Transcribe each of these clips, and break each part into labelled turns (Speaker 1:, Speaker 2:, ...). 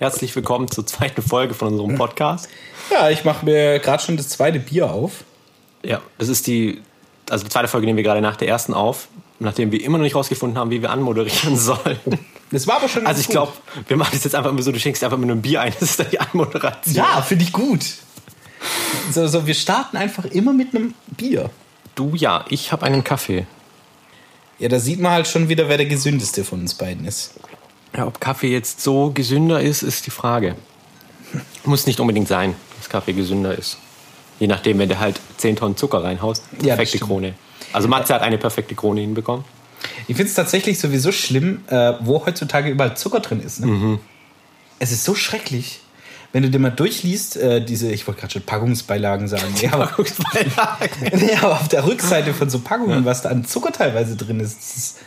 Speaker 1: Herzlich willkommen zur zweiten Folge von unserem Podcast.
Speaker 2: Ja, ich mache mir gerade schon das zweite Bier auf.
Speaker 1: Ja, das ist die, also die zweite Folge nehmen wir gerade nach der ersten auf, nachdem wir immer noch nicht rausgefunden haben, wie wir anmoderieren sollen.
Speaker 2: Das war aber schon.
Speaker 1: Also ich glaube, wir machen das jetzt einfach immer so, du schenkst einfach mit einem Bier ein, das ist dann die Anmoderation.
Speaker 2: Ja, finde ich gut. So, so, wir starten einfach immer mit einem Bier.
Speaker 1: Du ja, ich habe einen Kaffee.
Speaker 2: Ja, da sieht man halt schon wieder, wer der gesündeste von uns beiden ist.
Speaker 1: Ja, ob Kaffee jetzt so gesünder ist, ist die Frage. Muss nicht unbedingt sein, dass Kaffee gesünder ist. Je nachdem, wenn du halt 10 Tonnen Zucker reinhaust.
Speaker 2: Ja,
Speaker 1: Perfekte. Krone. Also Matze hat eine perfekte Krone hinbekommen.
Speaker 2: Ich finde es tatsächlich sowieso schlimm, äh, wo heutzutage überall Zucker drin ist. Ne? Es ist so schrecklich. Wenn du dir mal durchliest, äh, diese, ich wollte gerade schon Packungsbeilagen sagen. Ja, aber, nee, aber auf der Rückseite von so Packungen, was da an Zucker teilweise drin ist, das ist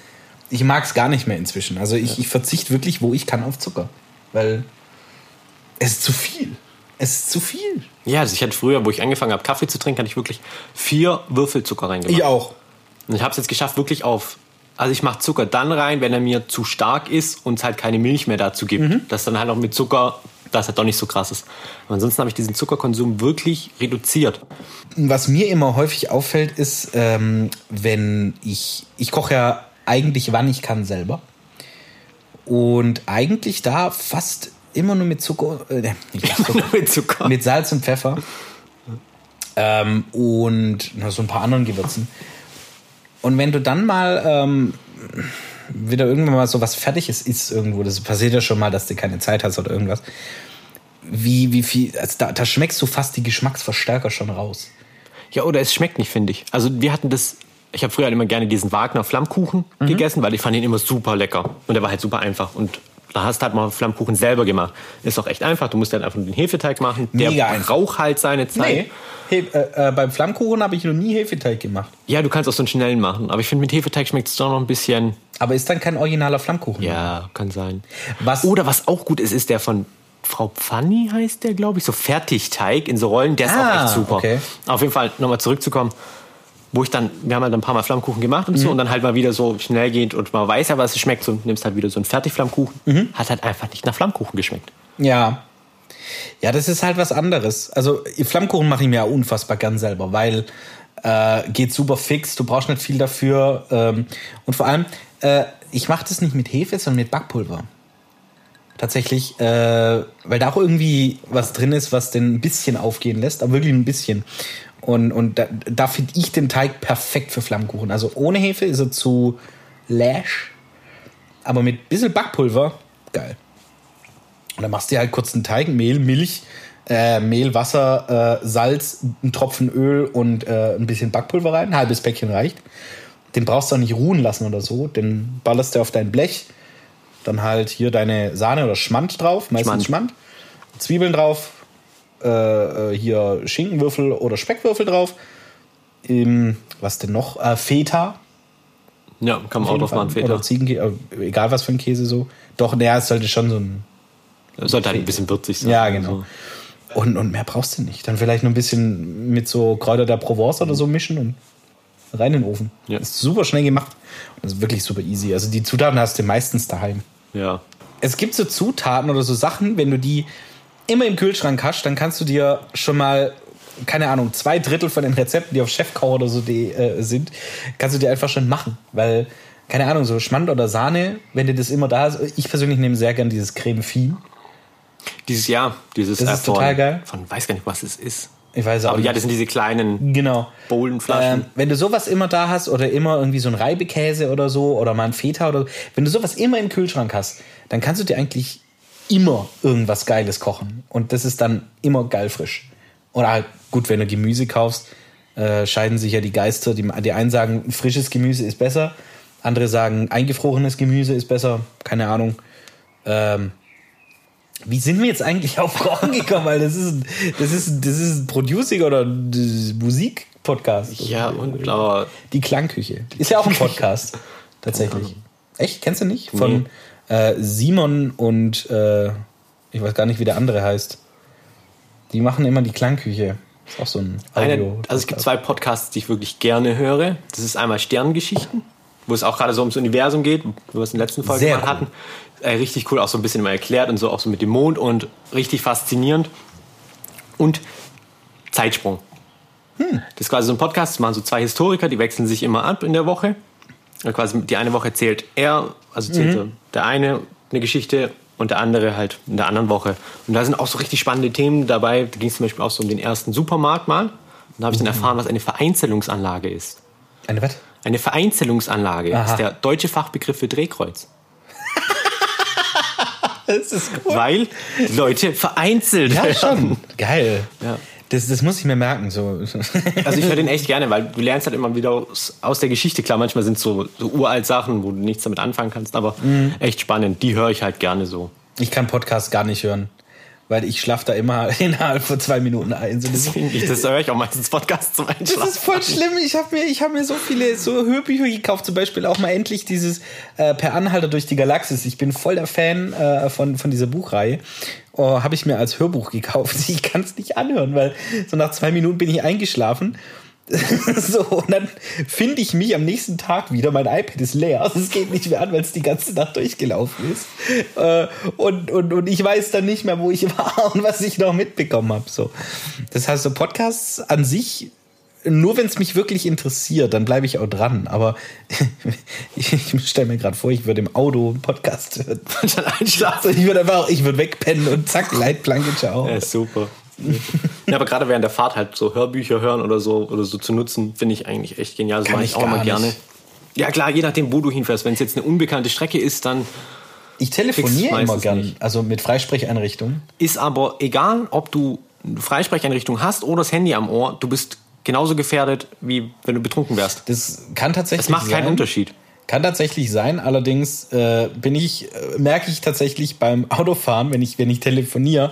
Speaker 2: ich mag es gar nicht mehr inzwischen. Also ich, ich verzichte wirklich, wo ich kann, auf Zucker. Weil es ist zu viel. Es ist zu viel.
Speaker 1: Ja, also ich hatte früher, wo ich angefangen habe, Kaffee zu trinken, hatte ich wirklich vier Würfel Zucker reingemacht.
Speaker 2: Ich auch.
Speaker 1: Und ich habe es jetzt geschafft, wirklich auf. Also ich mache Zucker dann rein, wenn er mir zu stark ist und es halt keine Milch mehr dazu gibt.
Speaker 2: Mhm.
Speaker 1: Das dann halt auch mit Zucker, das halt doch nicht so krass ist. Aber ansonsten habe ich diesen Zuckerkonsum wirklich reduziert.
Speaker 2: Was mir immer häufig auffällt, ist, ähm, wenn ich, ich koche ja eigentlich, wann ich kann, selber. Und eigentlich da fast immer nur mit Zucker, äh, nicht mit, Zucker
Speaker 1: mit Zucker.
Speaker 2: mit Salz und Pfeffer. Ähm, und na, so ein paar anderen Gewürzen. Und wenn du dann mal ähm, wieder irgendwann mal so was Fertiges isst irgendwo, das passiert ja schon mal, dass du keine Zeit hast oder irgendwas, wie, wie viel, also da, da schmeckst du fast die Geschmacksverstärker schon raus.
Speaker 1: Ja, oder es schmeckt nicht, finde ich. Also wir hatten das, ich habe früher halt immer gerne diesen Wagner Flammkuchen
Speaker 2: Mhm.
Speaker 1: gegessen, weil ich fand ihn immer super lecker. Und der war halt super einfach. Und da hast du halt mal Flammkuchen selber gemacht. Ist auch echt einfach. Du musst halt einfach nur den Hefeteig machen. Der
Speaker 2: Mega einfach.
Speaker 1: braucht halt seine Zeit.
Speaker 2: Nee, He äh, äh, beim Flammkuchen habe ich noch nie Hefeteig gemacht.
Speaker 1: Ja, du kannst auch so einen schnellen machen. Aber ich finde, mit Hefeteig schmeckt es doch noch ein bisschen.
Speaker 2: Aber ist dann kein originaler Flammkuchen.
Speaker 1: Ja, kann sein.
Speaker 2: Was-
Speaker 1: Oder was auch gut ist, ist der von Frau Pfanni heißt der, glaube ich. So Fertigteig in so Rollen. Der ist
Speaker 2: Ah,
Speaker 1: auch echt super.
Speaker 2: okay.
Speaker 1: Auf jeden Fall nochmal zurückzukommen. Wo ich dann, wir haben halt ein paar Mal Flammkuchen gemacht und so
Speaker 2: Mhm.
Speaker 1: und dann halt mal wieder so schnell geht und man weiß ja, was es schmeckt. So nimmst halt wieder so einen Fertigflammkuchen.
Speaker 2: Mhm.
Speaker 1: Hat halt einfach nicht nach Flammkuchen geschmeckt.
Speaker 2: Ja. Ja, das ist halt was anderes. Also Flammkuchen mache ich mir ja unfassbar gern selber, weil äh, geht super fix, du brauchst nicht viel dafür. Ähm, und vor allem, äh, ich mache das nicht mit Hefe, sondern mit Backpulver. Tatsächlich, äh, weil da auch irgendwie was drin ist, was den ein bisschen aufgehen lässt, aber wirklich ein bisschen. Und, und da, da finde ich den Teig perfekt für Flammkuchen. Also ohne Hefe ist er zu lash, aber mit ein bisschen Backpulver, geil. Und dann machst du dir halt kurz einen Teig, Mehl, Milch, äh, Mehl, Wasser, äh, Salz, einen Tropfen Öl und äh, ein bisschen Backpulver rein. Ein halbes Päckchen reicht. Den brauchst du auch nicht ruhen lassen oder so. Den ballerst du auf dein Blech. Dann halt hier deine Sahne oder Schmand drauf, meistens Schmand. Zwiebeln drauf. Äh, äh, hier Schinkenwürfel oder Speckwürfel drauf. Ähm, was denn noch? Äh, Feta.
Speaker 1: Ja, kann man auch drauf machen, Feta.
Speaker 2: Oder Ziegenkäse, äh, egal was für ein Käse so. Doch, naja, es sollte schon so ein
Speaker 1: Sollte halt ein bisschen würzig sein.
Speaker 2: ja, genau.
Speaker 1: Also,
Speaker 2: Und, und mehr brauchst du nicht. Dann vielleicht noch ein bisschen mit so Kräuter der Provence oder so mischen und rein in den Ofen.
Speaker 1: Ja.
Speaker 2: Ist super schnell gemacht. Und ist wirklich super easy. Also die Zutaten hast du meistens daheim.
Speaker 1: ja.
Speaker 2: Es gibt so Zutaten oder so Sachen, wenn du die immer im Kühlschrank hast, dann kannst du dir schon mal, keine Ahnung, zwei Drittel von den Rezepten, die auf Chefkoch oder so die, äh, sind, kannst du dir einfach schon machen. Weil, keine Ahnung, so Schmand oder Sahne, wenn dir das immer da ist, ich persönlich nehme sehr gern dieses Creme Fine.
Speaker 1: Dieses Jahr, dieses
Speaker 2: Das
Speaker 1: äh,
Speaker 2: ist total geil.
Speaker 1: Von weiß gar nicht, was es ist.
Speaker 2: Ich weiß auch
Speaker 1: Aber
Speaker 2: nicht.
Speaker 1: ja, das sind diese kleinen
Speaker 2: Genau.
Speaker 1: Bohlenflaschen.
Speaker 2: Ähm, wenn du sowas immer da hast oder immer irgendwie so ein Reibekäse oder so oder mal ein Feta oder so, wenn du sowas immer im Kühlschrank hast, dann kannst du dir eigentlich immer irgendwas Geiles kochen. Und das ist dann immer geil frisch. Oder halt, gut, wenn du Gemüse kaufst, äh, scheiden sich ja die Geister. Die, die einen sagen, frisches Gemüse ist besser, andere sagen, eingefrorenes Gemüse ist besser. Keine Ahnung. Ähm, wie sind wir jetzt eigentlich auf Kochen gekommen? Weil das ist, das ist, das ist ein Producing oder Musik-Podcast.
Speaker 1: ja, und aber
Speaker 2: Die Klangküche. Ist ja auch ein Podcast. Tatsächlich. Echt? Kennst du nicht? Von äh, Simon und äh, ich weiß gar nicht, wie der andere heißt. Die machen immer die Klangküche. Ist auch so ein
Speaker 1: eine,
Speaker 2: Audio.
Speaker 1: also es gibt zwei Podcasts, die ich wirklich gerne höre. Das ist einmal Sterngeschichten. wo es auch gerade so ums Universum geht, wo wir es in der letzten Folge
Speaker 2: Sehr
Speaker 1: mal
Speaker 2: cool.
Speaker 1: hatten. Äh, richtig cool, auch so ein bisschen immer erklärt und so auch so mit dem Mond und richtig faszinierend. Und Zeitsprung.
Speaker 2: Hm.
Speaker 1: Das ist quasi so ein Podcast, das machen so zwei Historiker, die wechseln sich immer ab in der Woche. Quasi die eine Woche erzählt er, also erzählt
Speaker 2: Mhm.
Speaker 1: der eine eine Geschichte und der andere halt in der anderen Woche. Und da sind auch so richtig spannende Themen dabei. Da ging es zum Beispiel auch so um den ersten Supermarkt mal. Und da habe ich
Speaker 2: Mhm.
Speaker 1: dann erfahren, was eine Vereinzelungsanlage ist.
Speaker 2: Eine was?
Speaker 1: Eine Vereinzelungsanlage
Speaker 2: Aha.
Speaker 1: ist der deutsche Fachbegriff für Drehkreuz.
Speaker 2: Das ist cool.
Speaker 1: Weil Leute vereinzelt
Speaker 2: Ja, schon. Geil.
Speaker 1: Ja.
Speaker 2: Das, das muss ich mir merken. So.
Speaker 1: Also ich höre den echt gerne, weil du lernst halt immer wieder aus, aus der Geschichte. Klar, manchmal sind es so, so uralt Sachen, wo du nichts damit anfangen kannst, aber
Speaker 2: Mhm.
Speaker 1: echt spannend. Die höre ich halt gerne so.
Speaker 2: Ich kann Podcasts gar nicht hören, weil ich schlafe da immer innerhalb von zwei Minuten ein. So, das,
Speaker 1: Deswegen, ich, das höre ich auch meistens Podcasts zum
Speaker 2: das
Speaker 1: Einschlafen.
Speaker 2: ist voll schlimm. Ich habe mir, ich hab mir so viele so Hörbücher gekauft. Zum Beispiel auch mal endlich dieses äh, Per Anhalter durch die Galaxis. Ich bin voll der Fan äh, von, von dieser Buchreihe. Oh, habe ich mir als Hörbuch gekauft. Ich kann es nicht anhören, weil so nach zwei Minuten bin ich eingeschlafen. so, und dann finde ich mich am nächsten Tag wieder, mein iPad ist leer, also es geht nicht mehr an, weil es die ganze Nacht durchgelaufen ist. Äh, und, und, und ich weiß dann nicht mehr, wo ich war und was ich noch mitbekommen habe. So. Das heißt, so Podcasts an sich, nur wenn es mich wirklich interessiert, dann bleibe ich auch dran. Aber ich, ich stelle mir gerade vor, ich würde im Auto einen Podcast hören.
Speaker 1: Dann einschlafen.
Speaker 2: Ich würde einfach, ich würde wegpennen und zack, Leitplanke, ciao.
Speaker 1: Ja, super. ja, aber gerade während der Fahrt halt so Hörbücher hören oder so oder so zu nutzen, finde ich eigentlich echt genial. Das
Speaker 2: Kann
Speaker 1: mache
Speaker 2: ich
Speaker 1: auch immer gerne. Ja klar, je nachdem, wo du hinfährst. Wenn es jetzt eine unbekannte Strecke ist, dann
Speaker 2: Ich telefoniere immer gern,
Speaker 1: nicht.
Speaker 2: also mit Freisprecheinrichtungen.
Speaker 1: ist aber egal, ob du eine Freisprecheinrichtung hast oder das Handy am Ohr, du bist genauso gefährdet, wie wenn du betrunken wärst.
Speaker 2: Das kann tatsächlich
Speaker 1: Es macht keinen
Speaker 2: sein.
Speaker 1: Unterschied.
Speaker 2: Kann tatsächlich sein, allerdings äh, bin ich, äh, merke ich tatsächlich beim Autofahren, wenn ich, wenn ich telefoniere,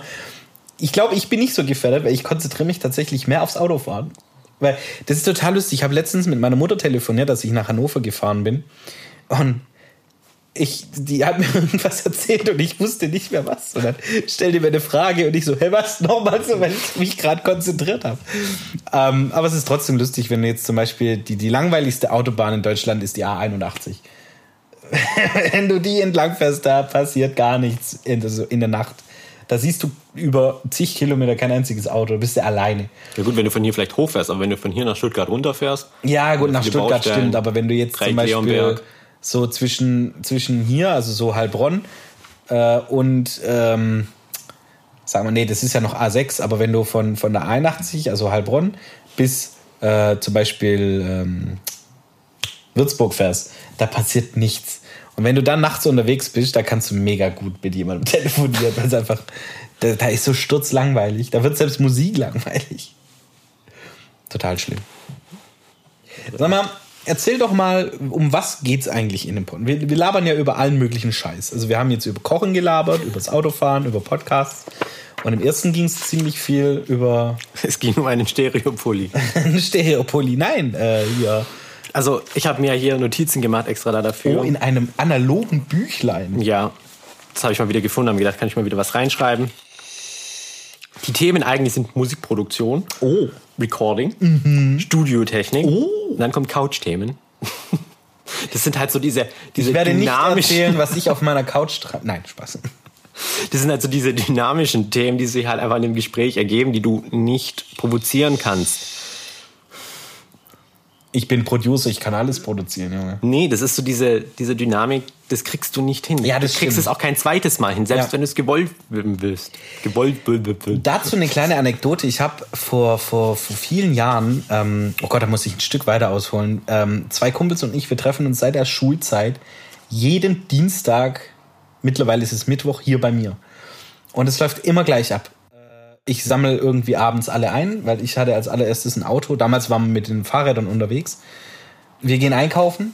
Speaker 2: ich glaube, ich bin nicht so gefährdet, weil ich konzentriere mich tatsächlich mehr aufs Autofahren. Weil das ist total lustig. Ich habe letztens mit meiner Mutter telefoniert, dass ich nach Hannover gefahren bin. Und ich, die hat mir irgendwas erzählt und ich wusste nicht mehr was. Und dann stellte mir eine Frage und ich so, hey, was nochmal so, weil ich mich gerade konzentriert habe. Ähm, aber es ist trotzdem lustig, wenn du jetzt zum Beispiel die, die langweiligste Autobahn in Deutschland ist die A81. wenn du die entlang fährst, da passiert gar nichts in der, in der Nacht. Da siehst du über zig Kilometer kein einziges Auto, du bist ja alleine.
Speaker 1: Ja gut, wenn du von hier vielleicht hochfährst, aber wenn du von hier nach Stuttgart runterfährst,
Speaker 2: Ja, gut, nach Stuttgart
Speaker 1: Baustellen,
Speaker 2: stimmt, aber wenn du jetzt zum Beispiel
Speaker 1: Leonberg.
Speaker 2: so zwischen, zwischen hier, also so Heilbronn äh, und ähm, sagen wir, nee, das ist ja noch A6, aber wenn du von, von der 81, also Heilbronn, bis äh, zum Beispiel ähm, Würzburg fährst, da passiert nichts. Und wenn du dann nachts unterwegs bist, da kannst du mega gut mit jemandem telefonieren, weil es einfach, da, da ist so sturzlangweilig, da wird selbst Musik langweilig. Total schlimm. Sag mal, erzähl doch mal, um was geht's eigentlich in dem Podcast? Wir, wir labern ja über allen möglichen Scheiß. Also wir haben jetzt über Kochen gelabert, über das Autofahren, über Podcasts. Und im ersten ging es ziemlich viel über
Speaker 1: es ging um einen Stereopulli.
Speaker 2: einen Stereopoli. Nein, äh, hier.
Speaker 1: Also ich habe mir hier Notizen gemacht extra da dafür.
Speaker 2: Oh, in einem analogen Büchlein.
Speaker 1: Ja, das habe ich mal wieder gefunden, habe mir gedacht, kann ich mal wieder was reinschreiben. Die Themen eigentlich sind Musikproduktion,
Speaker 2: Oh.
Speaker 1: Recording, Studiotechnik. Und dann kommen Couch-Themen. Das sind halt so diese, diese
Speaker 2: Ich werde nicht erzählen, was ich auf meiner Couch treibe. Nein, Spaß.
Speaker 1: das sind halt so diese dynamischen Themen, die sich halt einfach in dem Gespräch ergeben, die du nicht provozieren kannst.
Speaker 2: Ich bin Producer, ich kann alles produzieren, Junge.
Speaker 1: Nee, das ist so diese, diese Dynamik, das kriegst du nicht hin.
Speaker 2: Ja, das
Speaker 1: du kriegst
Speaker 2: stimmt.
Speaker 1: es auch kein zweites Mal hin, selbst
Speaker 2: Ja.
Speaker 1: wenn du es gewollt willst. Gewollt willst.
Speaker 2: Dazu eine kleine Anekdote. Ich habe vor, vor, vor vielen Jahren, ähm, oh Gott, da muss ich ein Stück weiter ausholen, ähm, zwei Kumpels und ich, wir treffen uns seit der Schulzeit jeden Dienstag, mittlerweile ist es Mittwoch, hier bei mir. Und es läuft immer gleich ab. Ich sammle irgendwie abends alle ein, weil ich hatte als allererstes ein Auto. Damals waren wir mit den Fahrrädern unterwegs. Wir gehen einkaufen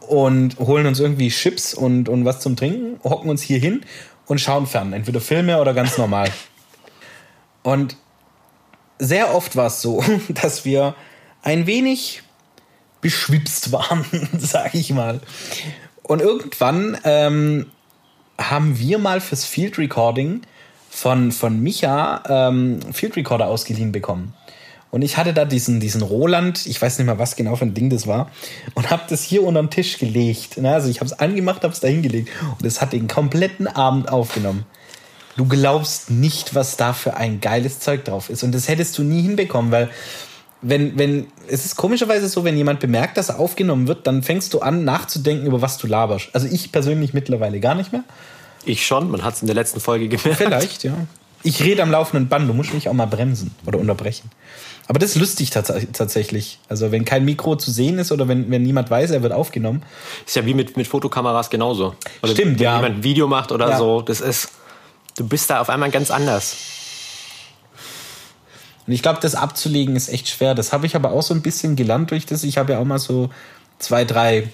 Speaker 2: und holen uns irgendwie Chips und, und was zum Trinken, hocken uns hier hin und schauen fern. Entweder Filme oder ganz normal. Und sehr oft war es so, dass wir ein wenig beschwipst waren, sag ich mal. Und irgendwann ähm, haben wir mal fürs Field Recording von, von Micha ähm, Field Recorder ausgeliehen bekommen. Und ich hatte da diesen, diesen Roland, ich weiß nicht mal, was genau für ein Ding das war, und habe das hier unter den Tisch gelegt. Also ich habe es angemacht, habe es da hingelegt und es hat den kompletten Abend aufgenommen. Du glaubst nicht, was da für ein geiles Zeug drauf ist. Und das hättest du nie hinbekommen, weil wenn, wenn, es ist komischerweise so, wenn jemand bemerkt, dass er aufgenommen wird, dann fängst du an, nachzudenken, über was du laberst. Also ich persönlich mittlerweile gar nicht mehr.
Speaker 1: Ich schon, man hat es in der letzten Folge gemerkt.
Speaker 2: Vielleicht, ja. Ich rede am laufenden Band, du musst mich auch mal bremsen oder unterbrechen. Aber das ist lustig tats tatsächlich. Also wenn kein Mikro zu sehen ist oder wenn, wenn niemand weiß, er wird aufgenommen.
Speaker 1: Ist ja wie mit, mit Fotokameras genauso.
Speaker 2: Oder Stimmt,
Speaker 1: wenn
Speaker 2: ja.
Speaker 1: jemand ein Video macht oder
Speaker 2: Ja.
Speaker 1: so, das ist, du bist da auf einmal ganz anders.
Speaker 2: Und ich glaube, das abzulegen ist echt schwer. Das habe ich aber auch so ein bisschen gelernt durch das. Ich habe ja auch mal so zwei, drei,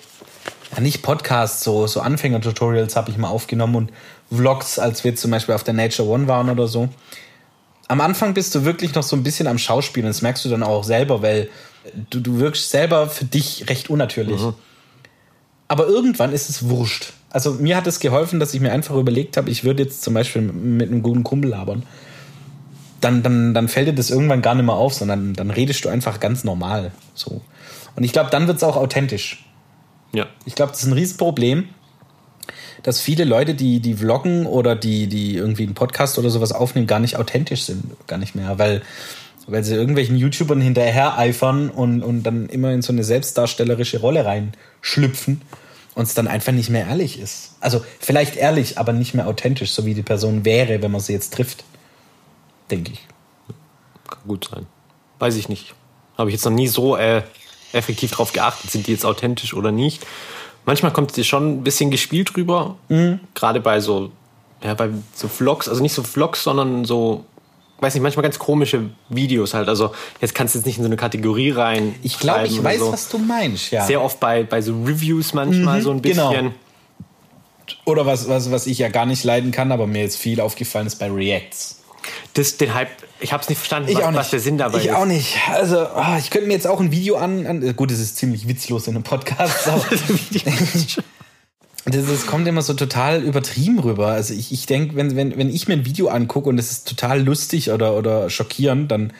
Speaker 2: ja nicht Podcasts, so, so Anfänger-Tutorials habe ich mal aufgenommen und Vlogs, als wir zum Beispiel auf der Nature One waren oder so. Am Anfang bist du wirklich noch so ein bisschen am Schauspielen. Das merkst du dann auch selber, weil du, du wirkst selber für dich recht unnatürlich. Aber irgendwann ist es wurscht. Also mir hat es geholfen, dass ich mir einfach überlegt habe, ich würde jetzt zum Beispiel mit einem guten Kumpel labern dann, dann, dann fällt dir das irgendwann gar nicht mehr auf, sondern dann redest du einfach ganz normal. So. Und ich glaube, dann wird es auch authentisch.
Speaker 1: Ja.
Speaker 2: Ich glaube, das ist ein Riesenproblem, dass viele Leute, die, die vloggen oder die, die irgendwie einen Podcast oder sowas aufnehmen, gar nicht authentisch sind. Gar nicht mehr, weil, weil sie irgendwelchen YouTubern hinterher eifern und, und dann immer in so eine selbstdarstellerische Rolle reinschlüpfen und es dann einfach nicht mehr ehrlich ist. Also vielleicht ehrlich, aber nicht mehr authentisch, so wie die Person wäre, wenn man sie jetzt trifft. Denke ich.
Speaker 1: Kann gut sein. Weiß ich nicht. Habe ich jetzt noch nie so äh, effektiv drauf geachtet, sind die jetzt authentisch oder nicht. Manchmal kommt es dir schon ein bisschen gespielt rüber.
Speaker 2: Mhm.
Speaker 1: Gerade bei so, ja, bei so Vlogs, also nicht so Vlogs, sondern so, weiß nicht, manchmal ganz komische Videos halt. Also jetzt kannst du jetzt nicht in so eine Kategorie rein.
Speaker 2: Ich glaube, ich weiß,
Speaker 1: so.
Speaker 2: was du meinst, ja.
Speaker 1: Sehr oft bei, bei so Reviews manchmal
Speaker 2: Mhm,
Speaker 1: so ein
Speaker 2: genau.
Speaker 1: bisschen.
Speaker 2: Oder was, was, was ich ja gar nicht leiden kann, aber mir jetzt viel aufgefallen ist bei Reacts.
Speaker 1: Das, den Hype, ich habe es nicht verstanden,
Speaker 2: Ich
Speaker 1: was,
Speaker 2: auch nicht.
Speaker 1: was der Sinn dabei
Speaker 2: ich
Speaker 1: ist.
Speaker 2: auch nicht. Also, ah, ich könnte mir jetzt auch ein Video an. an gut, es ist ziemlich witzlos in einem Podcast. Aber das, das kommt immer so total übertrieben rüber. Also, ich, ich denke, wenn, wenn, wenn ich mir ein Video angucke und es ist total lustig oder, oder schockierend, dann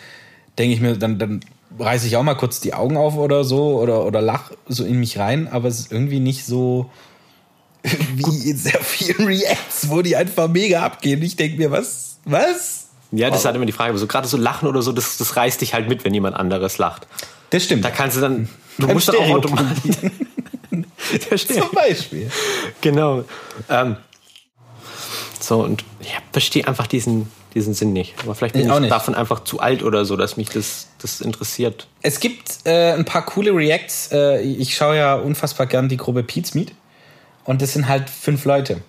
Speaker 2: denke ich mir, dann, dann reiße ich auch mal kurz die Augen auf oder so oder, oder lach so in mich rein. Aber es ist irgendwie nicht so wie in sehr vielen Reacts, wo die einfach mega abgehen. Ich denke mir, was? Was?
Speaker 1: Ja, das ist halt immer die Frage. Aber so gerade so Lachen oder so, das, das reißt dich halt mit, wenn jemand anderes lacht.
Speaker 2: Das stimmt.
Speaker 1: Da kannst du dann, du
Speaker 2: Beim
Speaker 1: musst dann auch automatisch.
Speaker 2: Zum Beispiel.
Speaker 1: Genau. Ähm, so, und ich verstehe einfach diesen, diesen Sinn nicht. Aber vielleicht bin
Speaker 2: Ich
Speaker 1: ich, davon einfach zu alt oder so, dass mich das, das interessiert.
Speaker 2: Es gibt äh, ein paar coole Reacts. Äh, ich schaue ja unfassbar gern die Gruppe Pete's Meet. Und das sind halt fünf Leute.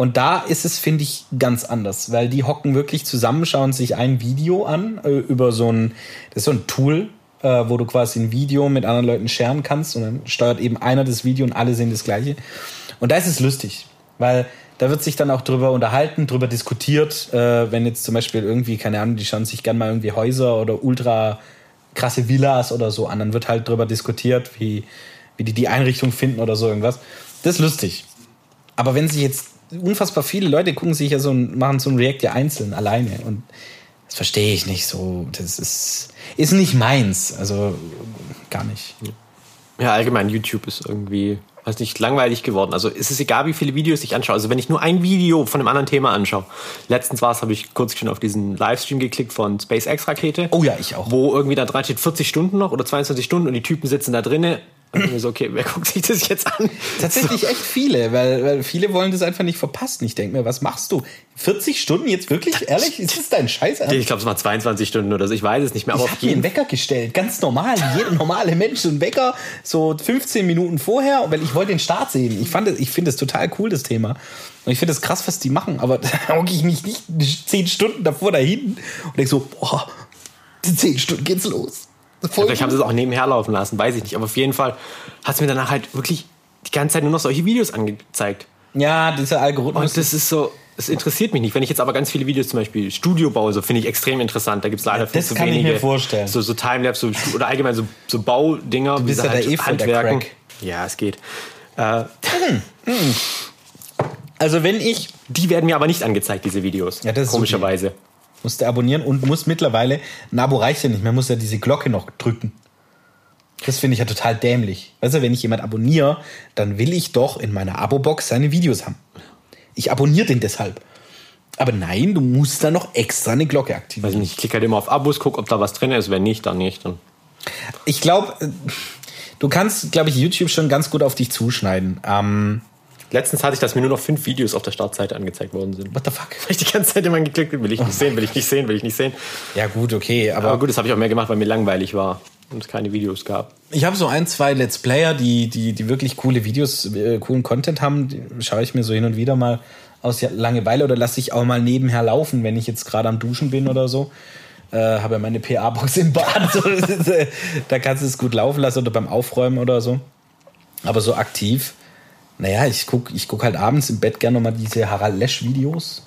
Speaker 2: Und da ist es, finde ich, ganz anders, weil die hocken wirklich zusammen, schauen sich ein Video an äh, über so ein, das ist so ein Tool, äh, wo du quasi ein Video mit anderen Leuten scheren kannst und dann steuert eben einer das Video und alle sehen das gleiche. Und da ist es lustig, weil da wird sich dann auch drüber unterhalten, drüber diskutiert, äh, wenn jetzt zum Beispiel irgendwie, keine Ahnung, die schauen sich gern mal irgendwie Häuser oder ultra krasse Villas oder so an, dann wird halt drüber diskutiert, wie, wie die die Einrichtung finden oder so irgendwas. Das ist lustig. Aber wenn sich jetzt unfassbar viele Leute gucken sich ja so ein, machen so ein React ja einzeln, alleine. Und das verstehe ich nicht so. Das ist, ist nicht meins. Also gar nicht.
Speaker 1: Ja, allgemein YouTube ist irgendwie, weiß nicht, langweilig geworden. Also es ist egal, wie viele Videos ich anschaue. Also wenn ich nur ein Video von einem anderen Thema anschaue. Letztens war es, habe ich kurz schon auf diesen Livestream geklickt von SpaceX-Rakete.
Speaker 2: Oh ja, ich auch.
Speaker 1: Wo irgendwie da dran steht 40 Stunden noch oder 22 Stunden und die Typen sitzen da drinnen. Und ich mir so, okay, wer guckt sich das jetzt an?
Speaker 2: Tatsächlich echt viele, weil, weil viele wollen das einfach nicht verpassen. Ich denke mir, was machst du? 40 Stunden jetzt wirklich? Ehrlich? Ist das dein Scheiß?
Speaker 1: Ich glaube, es waren 22 Stunden oder so. Ich weiß es nicht mehr. Aber
Speaker 2: Ich habe mir einen
Speaker 1: jeden
Speaker 2: Wecker gestellt, ganz normal. Jeder normale Mensch, so ein Wecker, so 15 Minuten vorher, weil ich wollte den Start sehen. Ich, fand das- ich finde es total cool, das Thema. Und ich finde es krass, was die machen, aber da hocke ich mich nicht 10 Stunden davor dahin und denke so, boah, in 10 Stunden geht's los.
Speaker 1: Vielleicht haben sie es auch nebenher laufen lassen, weiß ich nicht. Aber auf jeden Fall hat es mir danach halt wirklich die ganze Zeit nur noch solche Videos angezeigt.
Speaker 2: ja, dieser Algorithmus.
Speaker 1: Und das ist so, es interessiert mich nicht. Wenn ich jetzt aber ganz viele Videos zum Beispiel Studio baue, so finde ich extrem interessant. Da gibt es leider viel
Speaker 2: das
Speaker 1: zu
Speaker 2: kann ich
Speaker 1: wenige.
Speaker 2: mir vorstellen.
Speaker 1: So, so Timelapse so, oder allgemein so, so Baudinger. Du
Speaker 2: bist ja der eh voll der Crack.
Speaker 1: Ja, es geht. Äh,
Speaker 2: also wenn ich
Speaker 1: die werden mir aber nicht angezeigt, diese Videos.
Speaker 2: Ja, das ist
Speaker 1: Komischerweise.
Speaker 2: Musste abonnieren und muss mittlerweile, ein Abo reicht ja nicht mehr, muss ja diese Glocke noch drücken. Das finde ich ja total dämlich. Weißt du, wenn ich jemand abonniere, dann will ich doch in meiner Abo-Box seine Videos haben. Ich abonniere den deshalb. Aber nein, du musst da noch extra eine Glocke aktivieren.
Speaker 1: Weiß nicht, ich klicke halt immer auf Abos, guck, ob da was drin ist. Wenn nicht, dann nicht. Dann
Speaker 2: Ich glaube, du kannst, glaube ich, YouTube schon ganz gut auf dich zuschneiden. Ähm,
Speaker 1: Letztens hatte ich, dass mir nur noch fünf Videos auf der Startseite angezeigt worden sind.
Speaker 2: what the fuck?
Speaker 1: Weil ich die ganze Zeit immer geklickt habe, will ich nicht sehen, will ich nicht sehen, will ich nicht sehen.
Speaker 2: Ja gut, okay, aber,
Speaker 1: Aber gut, das habe ich auch mehr gemacht, weil mir langweilig war und es keine Videos gab.
Speaker 2: ich habe so ein, zwei Let's Player, die, die, die wirklich coole Videos, äh, coolen Content haben. Die schaue ich mir so hin und wieder mal aus Langeweile oder lasse ich auch mal nebenher laufen, wenn ich jetzt gerade am Duschen bin oder so. Äh, habe ja meine PA-Box im Bad. So, da kannst du es gut laufen lassen oder beim Aufräumen oder so. Aber so aktiv, naja, ich gucke ich guck halt abends im Bett gerne nochmal diese Harald Lesch-Videos,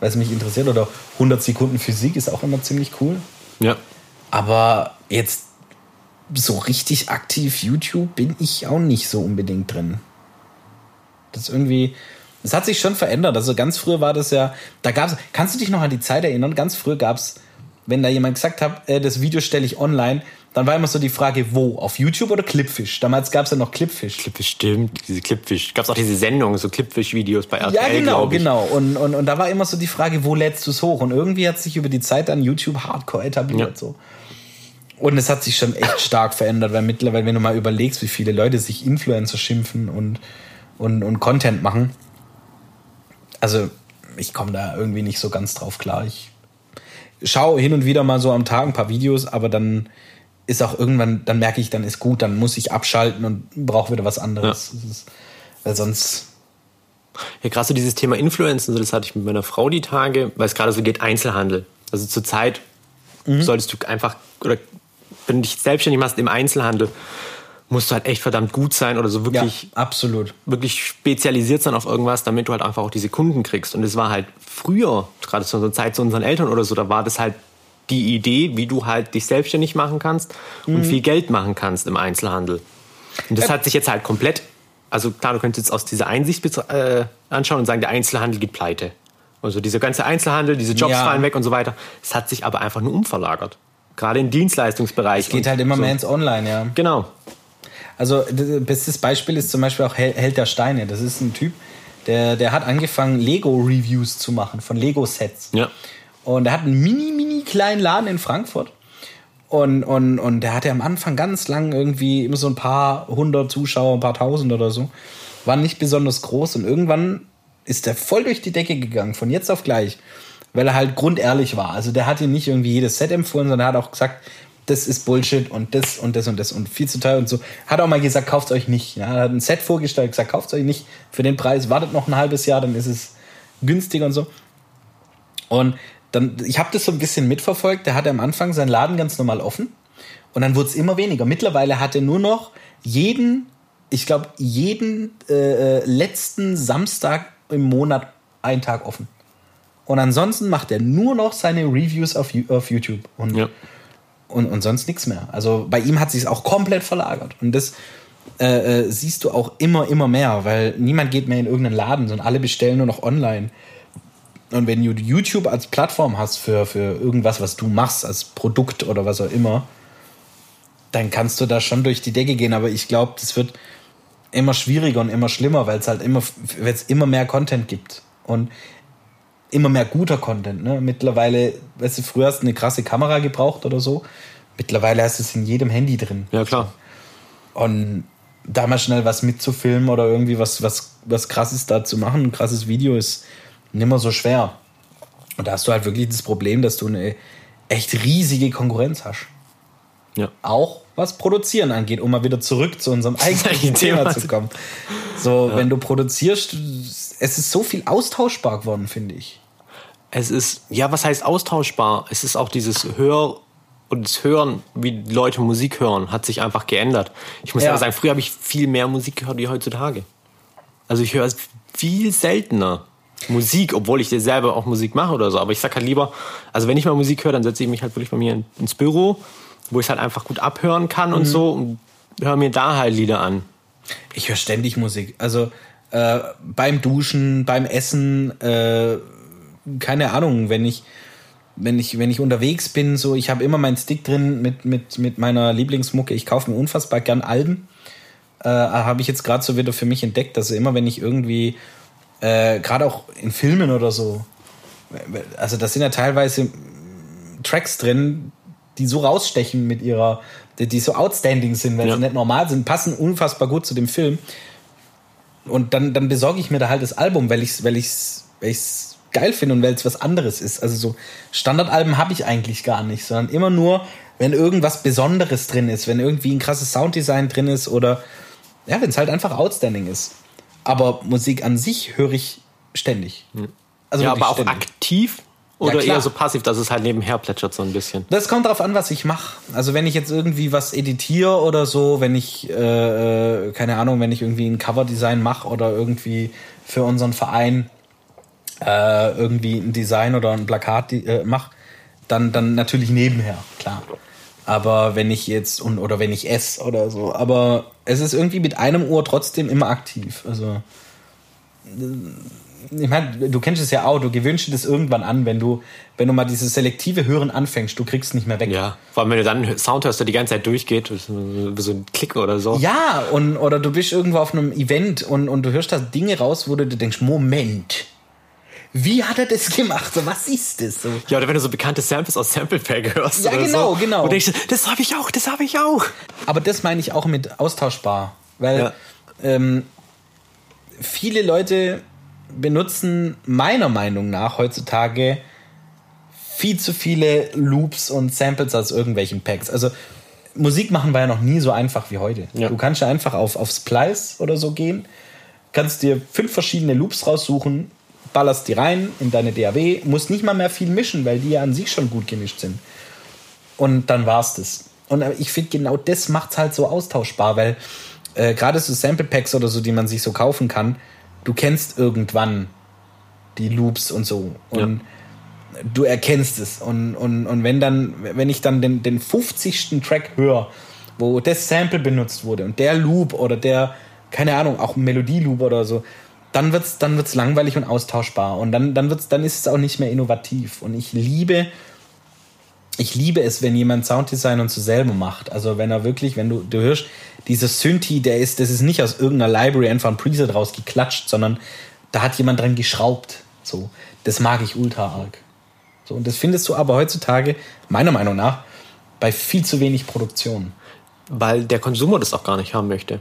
Speaker 2: weil es mich interessiert. Oder 100 Sekunden Physik ist auch immer ziemlich cool.
Speaker 1: Ja.
Speaker 2: Aber jetzt so richtig aktiv YouTube bin ich auch nicht so unbedingt drin. Das ist irgendwie, es hat sich schon verändert. Also ganz früher war das ja, da gab's, kannst du dich noch an die Zeit erinnern? Ganz früher gab's, wenn da jemand gesagt hat, äh, das Video stelle ich online, dann war immer so die Frage, wo? Auf YouTube oder Clipfish? Damals gab's ja noch Clipfish.
Speaker 1: Clipfish, stimmt, diese Clipfish. Gab es auch diese Sendung, so Clipfish-Videos bei RTL,
Speaker 2: Ja, genau, genau. Und, und, und da war immer so die Frage, wo lädst du es hoch? Und irgendwie hat sich über die Zeit dann YouTube hardcore etabliert.
Speaker 1: Ja.
Speaker 2: So. Und es hat sich schon echt stark verändert, weil mittlerweile, wenn du mal überlegst, wie viele Leute sich Influencer schimpfen und, und, und Content machen, also ich komme da irgendwie nicht so ganz drauf klar. Ich schaue hin und wieder mal so am Tag ein paar Videos, aber dann ist auch irgendwann, dann merke ich, dann ist gut, dann muss ich abschalten und brauche wieder was anderes. Das ist, weil sonst
Speaker 1: Ja, gerade so dieses Thema Influencer, so das hatte ich mit meiner Frau die Tage, weil es gerade so geht, Einzelhandel. Also zurzeit
Speaker 2: Mhm.
Speaker 1: solltest du einfach, oder wenn du dich selbstständig machst im Einzelhandel, musst du halt echt verdammt gut sein oder so wirklich,
Speaker 2: ja, absolut.
Speaker 1: wirklich spezialisiert sein auf irgendwas, damit du halt einfach auch diese Kunden kriegst. Und es war halt früher, gerade zu unserer Zeit zu unseren Eltern oder so, da war das halt die Idee, wie du halt dich selbstständig machen kannst
Speaker 2: Mhm.
Speaker 1: und viel Geld machen kannst im Einzelhandel. Und das
Speaker 2: Ja.
Speaker 1: hat sich jetzt halt komplett, also klar, du könntest jetzt aus dieser Einsicht äh, anschauen und sagen, der Einzelhandel geht pleite. Also dieser ganze Einzelhandel, diese Jobs
Speaker 2: Ja.
Speaker 1: fallen weg und so weiter. Es hat sich aber einfach nur umverlagert. Gerade im Dienstleistungsbereich.
Speaker 2: Es geht halt immer mehr ins Online, ja.
Speaker 1: Genau.
Speaker 2: Also das bestes Beispiel ist zum Beispiel auch Hel- Held der Steine. Das ist ein Typ, der, der hat angefangen, Lego-Reviews zu machen von Lego-Sets.
Speaker 1: Ja.
Speaker 2: Und er hat einen mini, mini kleinen Laden in Frankfurt. Und, und, und der hatte am Anfang ganz lang irgendwie immer so ein paar hundert Zuschauer, ein paar tausend oder so. War nicht besonders groß und irgendwann ist der voll durch die Decke gegangen, von jetzt auf gleich. Weil er halt grundehrlich war. Also der hat ihm nicht irgendwie jedes Set empfohlen, sondern er hat auch gesagt, das ist Bullshit und das und das und das und viel zu teuer und so. Hat auch mal gesagt, kauft euch nicht. Ja, er hat ein Set vorgestellt, gesagt, kauft euch nicht für den Preis, wartet noch ein halbes Jahr, dann ist es günstiger und so. Und dann, ich habe das so ein bisschen mitverfolgt. Der hatte am Anfang seinen Laden ganz normal offen und dann wurde es immer weniger. Mittlerweile hat er nur noch jeden, ich glaube, jeden äh, äh, letzten Samstag im Monat einen Tag offen. Und ansonsten macht er nur noch seine Reviews auf, auf YouTube und,
Speaker 1: Ja.
Speaker 2: und, und sonst nichts mehr. Also bei ihm hat sich auch komplett verlagert. Und das äh, äh, siehst du auch immer, immer mehr, weil niemand geht mehr in irgendeinen Laden, sondern alle bestellen nur noch online. Und wenn du YouTube als Plattform hast für, für irgendwas, was du machst, als Produkt oder was auch immer, dann kannst du da schon durch die Decke gehen. Aber ich glaube, das wird immer schwieriger und immer schlimmer, weil es halt immer, weil es immer mehr Content gibt. Und immer mehr guter Content. Ne? Mittlerweile, weißt du, früher hast du eine krasse Kamera gebraucht oder so. Mittlerweile hast du es in jedem Handy drin.
Speaker 1: Ja, klar.
Speaker 2: Und da mal schnell was mitzufilmen oder irgendwie was, was, was krasses da zu machen, ein krasses Video ist nimmer so schwer. Und da hast du halt wirklich das Problem, dass du eine echt riesige Konkurrenz hast.
Speaker 1: Ja.
Speaker 2: Auch was Produzieren angeht, um mal wieder zurück zu unserem eigentlichen
Speaker 1: eigentliche
Speaker 2: Thema zu kommen. So, wenn du produzierst, es ist so viel austauschbar geworden, finde ich.
Speaker 1: Es ist, ja, was heißt austauschbar? Es ist auch dieses Hör und das Hören, wie Leute Musik hören, hat sich einfach geändert. Ich muss
Speaker 2: Ja.
Speaker 1: ja sagen, früher habe ich viel mehr Musik gehört wie heutzutage. Also ich höre es viel seltener. Musik, obwohl ich dir selber auch Musik mache oder so. Aber ich sag halt lieber, also wenn ich mal Musik höre, dann setze ich mich halt wirklich bei mir in- ins Büro, wo ich es halt einfach gut abhören kann
Speaker 2: Mhm.
Speaker 1: und so und höre mir da halt Lieder an.
Speaker 2: Ich höre ständig Musik. Also äh, beim Duschen, beim Essen, äh, keine Ahnung, wenn ich wenn ich, wenn ich unterwegs bin, so, ich habe immer meinen Stick drin mit, mit, mit meiner Lieblingsmucke. Ich kaufe mir unfassbar gern Alben. Äh, habe ich jetzt gerade so wieder für mich entdeckt, dass immer, wenn ich irgendwie, äh, gerade auch in Filmen oder so, also das sind ja teilweise Tracks drin, die so rausstechen mit ihrer, die, die so outstanding sind, weil ja. sie nicht normal sind, passen unfassbar gut zu dem Film. Und dann, dann besorge ich mir da halt das Album, weil ich es weil ich's, weil ich's geil finde und weil es was anderes ist. Also so Standardalben habe ich eigentlich gar nicht, sondern immer nur, wenn irgendwas Besonderes drin ist, wenn irgendwie ein krasses Sounddesign drin ist oder ja, wenn es halt einfach outstanding ist. Aber Musik an sich höre ich ständig.
Speaker 1: Hm. Also ja, aber auch ständig. aktiv oder ja, eher so passiv, dass es halt nebenher plätschert so ein bisschen?
Speaker 2: Das kommt darauf an, was ich mache. Also wenn ich jetzt irgendwie was editiere oder so, wenn ich, äh, äh keine Ahnung, wenn ich irgendwie ein Coverdesign mache oder irgendwie für unseren Verein äh, irgendwie ein Design oder ein Plakat äh, mache, dann, dann natürlich nebenher, klar. Aber wenn ich jetzt, und, oder wenn ich esse oder so, aber es ist irgendwie mit einem Ohr trotzdem immer aktiv. Also ich meine, du kennst es ja auch, du gewöhnst dir das irgendwann an, wenn du, wenn du mal dieses selektive Hören anfängst, du kriegst nicht mehr weg.
Speaker 1: Ja, vor allem wenn du dann Sound hörst, der die ganze Zeit durchgeht, so ein Klick oder so.
Speaker 2: Ja, und, oder du bist irgendwo auf einem Event und, und du hörst da Dinge raus, wo du dir denkst, Moment, wie hat er das gemacht? So, was ist das? So.
Speaker 1: Ja, oder wenn du so bekannte Samples aus Sample Pack hörst.
Speaker 2: Ja, genau,
Speaker 1: so.
Speaker 2: genau.
Speaker 1: Und denkst, das habe ich auch, das habe ich auch.
Speaker 2: Aber das meine ich auch mit austauschbar. Weil ja. ähm, viele Leute benutzen meiner Meinung nach heutzutage viel zu viele Loops und Samples aus irgendwelchen Packs. Also Musik machen war ja noch nie so einfach wie heute. Ja. Du kannst ja einfach auf, auf Splice oder so gehen, kannst dir fünf verschiedene Loops raussuchen, ballerst die rein in deine DAW, musst nicht mal mehr viel mischen, weil die ja an sich schon gut gemischt sind. Und dann war's das. Und ich finde, genau das macht es halt so austauschbar, weil äh, gerade so Sample Packs oder so, die man sich so kaufen kann, du kennst irgendwann die Loops und so. Und ja. du erkennst es. Und, und, und wenn dann, wenn ich dann den, den 50. Track höre, wo das Sample benutzt wurde und der Loop oder der, keine Ahnung, auch Melodie-Loop oder so, dann wird's, dann wird's langweilig und austauschbar. Und dann, dann wird's, dann ist es auch nicht mehr innovativ. Und ich liebe, ich liebe es, wenn jemand Sounddesign und so selber macht. Also wenn er wirklich, wenn du, du hörst, dieser Synthi, der ist, das ist nicht aus irgendeiner Library einfach ein Preset rausgeklatscht, sondern da hat jemand dran geschraubt. So, das mag ich ultra arg. So, und das findest du aber heutzutage, meiner Meinung nach, bei viel zu wenig Produktion.
Speaker 1: Weil der Konsumer das auch gar nicht haben möchte.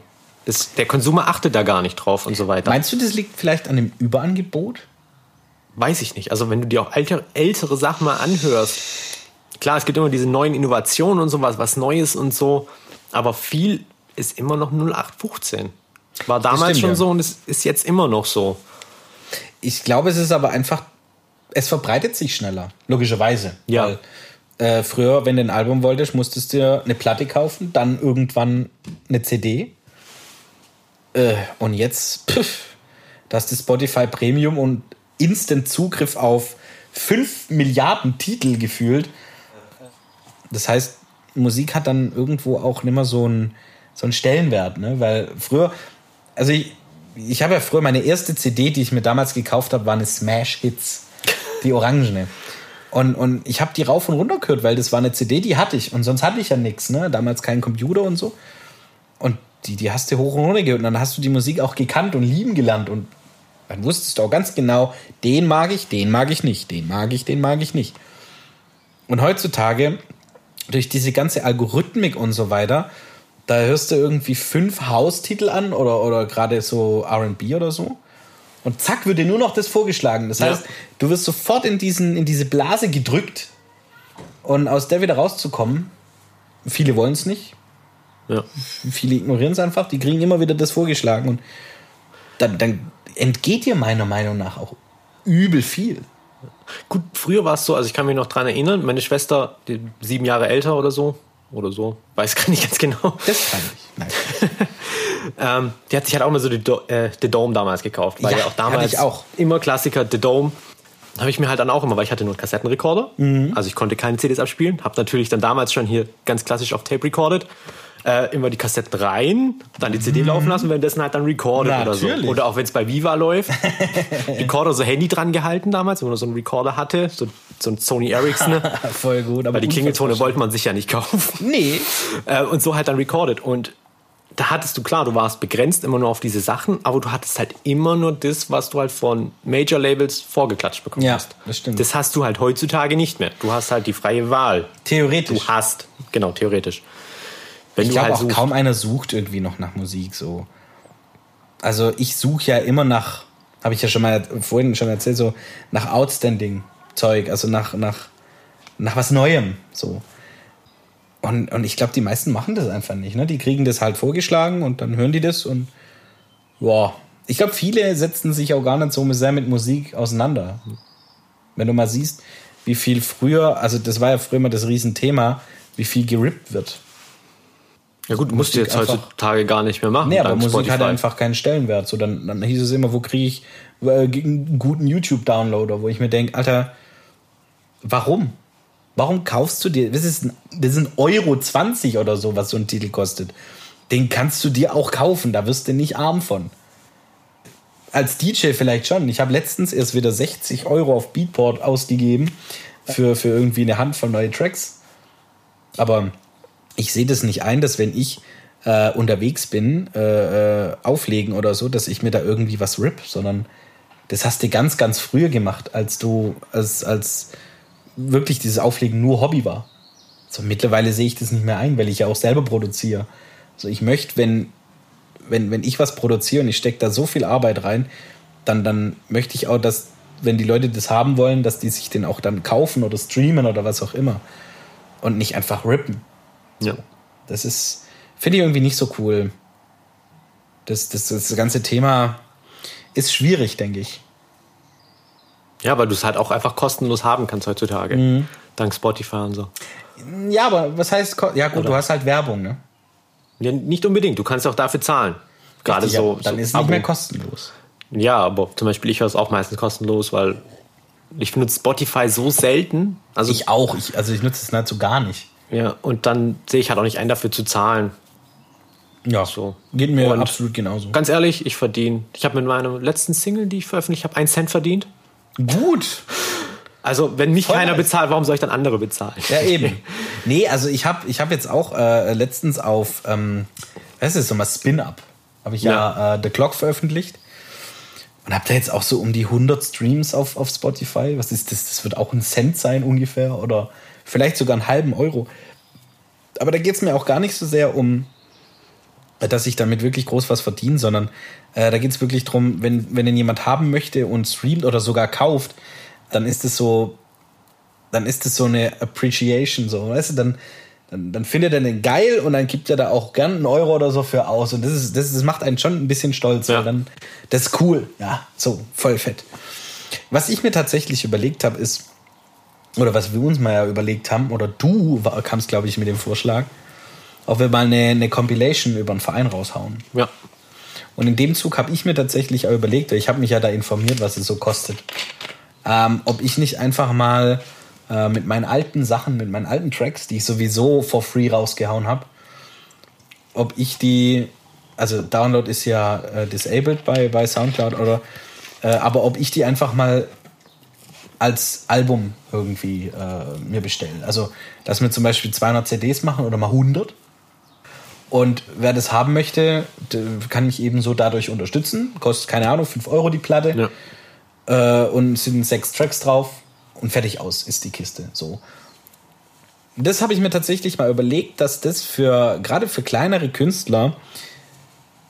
Speaker 1: Das, der Konsumer achtet da gar nicht drauf und so weiter.
Speaker 2: Meinst du, das liegt vielleicht an dem Überangebot?
Speaker 1: Weiß ich nicht. Also wenn du dir auch ältere, ältere Sachen mal anhörst, klar, es gibt immer diese neuen Innovationen und sowas, was Neues und so, aber viel ist immer noch 0815. War damals stimmt, schon ja. so und es ist jetzt immer noch so.
Speaker 2: Ich glaube, es ist aber einfach, es verbreitet sich schneller, logischerweise.
Speaker 1: Ja. Weil,
Speaker 2: äh, früher, wenn du ein Album wolltest, musstest du dir eine Platte kaufen, dann irgendwann eine CD. Äh, und jetzt, pff, das ist das Spotify Premium und Instant Zugriff auf 5 Milliarden Titel gefühlt. Das heißt, Musik hat dann irgendwo auch nicht mehr so ein so einen Stellenwert, ne? Weil früher, also ich, ich habe ja früher meine erste CD, die ich mir damals gekauft habe, war eine Smash Hits, die Orangene. Und, und ich habe die rauf und runter gehört, weil das war eine CD, die hatte ich. Und sonst hatte ich ja nichts, ne? Damals keinen Computer und so. Die, die hast du hoch und runter gehört. Und dann hast du die Musik auch gekannt und lieben gelernt. Und dann wusstest du auch ganz genau, den mag ich, den mag ich nicht, den mag ich, den mag ich nicht. Und heutzutage, durch diese ganze Algorithmik und so weiter, da hörst du irgendwie fünf Haustitel an oder, oder gerade so RB oder so. Und zack, wird dir nur noch das vorgeschlagen. Das heißt, ja. du wirst sofort in, diesen, in diese Blase gedrückt. Und aus der wieder rauszukommen, viele wollen es nicht.
Speaker 1: Ja.
Speaker 2: Viele ignorieren es einfach. Die kriegen immer wieder das vorgeschlagen. Und dann, dann entgeht dir meiner Meinung nach auch übel viel.
Speaker 1: Gut, früher war es so, also ich kann mich noch daran erinnern, meine Schwester, die sieben Jahre älter oder so, oder so. Weiß gar nicht ganz genau.
Speaker 2: Das kann ich. Nein.
Speaker 1: ähm, die hat sich halt auch mal so The, Do äh, The Dome damals gekauft. Weil ja, ja auch damals
Speaker 2: auch.
Speaker 1: immer Klassiker The Dome. Habe ich mir halt dann auch immer, weil ich hatte nur einen Kassettenrekorder. Mhm. Also ich konnte keine CDs abspielen. Habe natürlich dann damals schon hier ganz klassisch auf Tape recorded. Äh, immer die Kassetten rein, dann die CD laufen lassen und währenddessen halt dann recorded oder so. Oder auch wenn es bei Viva läuft. Recorder, so Handy dran gehalten damals, wenn man so einen Recorder hatte, so, so ein Sony Ericsson.
Speaker 2: Voll gut. Aber
Speaker 1: Weil die Klingeltone wollte man sich ja nicht kaufen.
Speaker 2: Nee.
Speaker 1: Äh, und so halt dann recorded. Und da hattest du, klar, du warst begrenzt immer nur auf diese Sachen, aber du hattest halt immer nur das, was du halt von Major-Labels vorgeklatscht bekommen
Speaker 2: Ja,
Speaker 1: hast.
Speaker 2: das stimmt.
Speaker 1: Das hast du halt heutzutage nicht mehr. Du hast halt die freie Wahl.
Speaker 2: Theoretisch.
Speaker 1: Du hast, genau, theoretisch. Wenn
Speaker 2: ich
Speaker 1: du
Speaker 2: glaube
Speaker 1: halt
Speaker 2: auch
Speaker 1: suchst,
Speaker 2: kaum einer sucht irgendwie noch nach Musik so. Also ich suche ja immer nach, habe ich ja schon mal vorhin schon erzählt, so nach outstanding Zeug, also nach nach nach was Neuem so. Und, und ich glaube, die meisten machen das einfach nicht. Ne? Die kriegen das halt vorgeschlagen und dann hören die das und boah. Ich glaube, viele setzen sich auch gar nicht so sehr mit Musik auseinander. Wenn du mal siehst, wie viel früher, also das war ja früher immer das Riesenthema, wie viel gerippt wird.
Speaker 1: Ja gut, musst du jetzt heutzutage gar nicht mehr machen.
Speaker 2: Nee, aber Musik
Speaker 1: Spotify.
Speaker 2: hat einfach keinen Stellenwert. So, dann, dann hieß es immer, wo kriege ich äh, einen guten YouTube-Downloader, wo ich mir denke, Alter, warum? Warum kaufst du dir, das ist, ein, das ist ein Euro 20 oder so, was so ein Titel kostet. Den kannst du dir auch kaufen, da wirst du nicht arm von. Als DJ vielleicht schon. Ich habe letztens erst wieder 60 Euro auf Beatport ausgegeben für, für irgendwie eine Handvoll neue Tracks. Aber ich sehe das nicht ein, dass wenn ich äh, unterwegs bin, äh, äh, auflegen oder so, dass ich mir da irgendwie was rip, sondern das hast du ganz, ganz früher gemacht, als du, als, als wirklich dieses Auflegen nur Hobby war. So mittlerweile sehe ich das nicht mehr ein, weil ich ja auch selber produziere. Also ich möchte, wenn, wenn, wenn ich was produziere und ich stecke da so viel Arbeit rein, dann, dann möchte ich auch, dass, wenn die Leute das haben wollen, dass die sich den auch dann kaufen oder streamen oder was auch immer. Und nicht einfach rippen.
Speaker 1: Ja.
Speaker 2: Das ist, finde ich irgendwie nicht so cool. Das, das, das ganze Thema ist schwierig, denke ich.
Speaker 1: ja, weil du es halt auch einfach kostenlos haben kannst heutzutage.
Speaker 2: Mhm.
Speaker 1: Dank Spotify und so.
Speaker 2: Ja, aber was heißt, ja gut,
Speaker 1: Oder?
Speaker 2: du hast halt Werbung, ne?
Speaker 1: Ja, nicht unbedingt, du kannst auch dafür zahlen. Gerade
Speaker 2: Richtig,
Speaker 1: so.
Speaker 2: dann
Speaker 1: so
Speaker 2: ist es
Speaker 1: Abo.
Speaker 2: nicht mehr kostenlos.
Speaker 1: Ja, aber zum Beispiel ich höre es auch meistens kostenlos, weil ich benutze Spotify so selten. Also
Speaker 2: Ich auch, ich, also ich nutze es nahezu gar nicht.
Speaker 1: Ja, und dann sehe ich halt auch nicht ein, dafür zu zahlen.
Speaker 2: Ja,
Speaker 1: So.
Speaker 2: Geht mir
Speaker 1: Und-
Speaker 2: absolut genauso.
Speaker 1: Ganz ehrlich, ich verdiene. Ich habe mit meiner letzten Single, die ich veröffentlicht habe, einen Cent verdient.
Speaker 2: Gut.
Speaker 1: Also, wenn mich
Speaker 2: Voll
Speaker 1: keiner
Speaker 2: nice.
Speaker 1: bezahlt, warum soll ich dann andere bezahlen?
Speaker 2: Ja, eben. nee, also ich habe ich hab jetzt auch äh, letztens auf, ähm, was ist das nochmal, Spin-Up, habe ich ja, äh, The Clock veröffentlicht. Und habe da jetzt auch so um die 100 Streams auf, auf Spotify. Was ist das? Das wird auch ein Cent sein ungefähr oder vielleicht sogar einen halben Euro. Aber da geht es mir auch gar nicht so sehr um, dass ich damit wirklich groß was verdiene, sondern äh, da geht es wirklich darum, wenn, wenn den jemand haben möchte und streamt oder sogar kauft, dann ist es so, dann ist es so eine Appreciation, so, weißt du, dann, dann, dann findet er den geil und dann gibt er da auch gern einen Euro oder so für aus. Und das ist, das, das macht einen schon ein bisschen stolz.
Speaker 1: Ja.
Speaker 2: Dann, das ist cool, ja, so, voll fett. Was ich mir tatsächlich überlegt habe, ist, oder was wir uns mal ja überlegt haben, oder du kamst, glaube ich, mit dem Vorschlag, ob wir mal eine, eine Compilation über einen Verein raushauen.
Speaker 1: Ja.
Speaker 2: Und in dem Zug habe ich mir tatsächlich auch überlegt, weil ich habe mich ja da informiert, was es so kostet, ähm, ob ich nicht einfach mal äh, mit meinen alten Sachen, mit meinen alten Tracks, die ich sowieso for free rausgehauen habe, ob ich die, also Download ist ja äh, disabled bei, bei Soundcloud, oder, äh, aber ob ich die einfach mal als Album irgendwie äh, mir bestelle. Also, dass wir zum Beispiel 200 CDs machen oder mal 100. Und wer das haben möchte, kann mich eben so dadurch unterstützen. Kostet, keine Ahnung, 5 Euro die Platte.
Speaker 1: Ja.
Speaker 2: Äh, und es sind sechs Tracks drauf. Und fertig aus ist die Kiste. So. Das habe ich mir tatsächlich mal überlegt, dass das für, gerade für kleinere Künstler,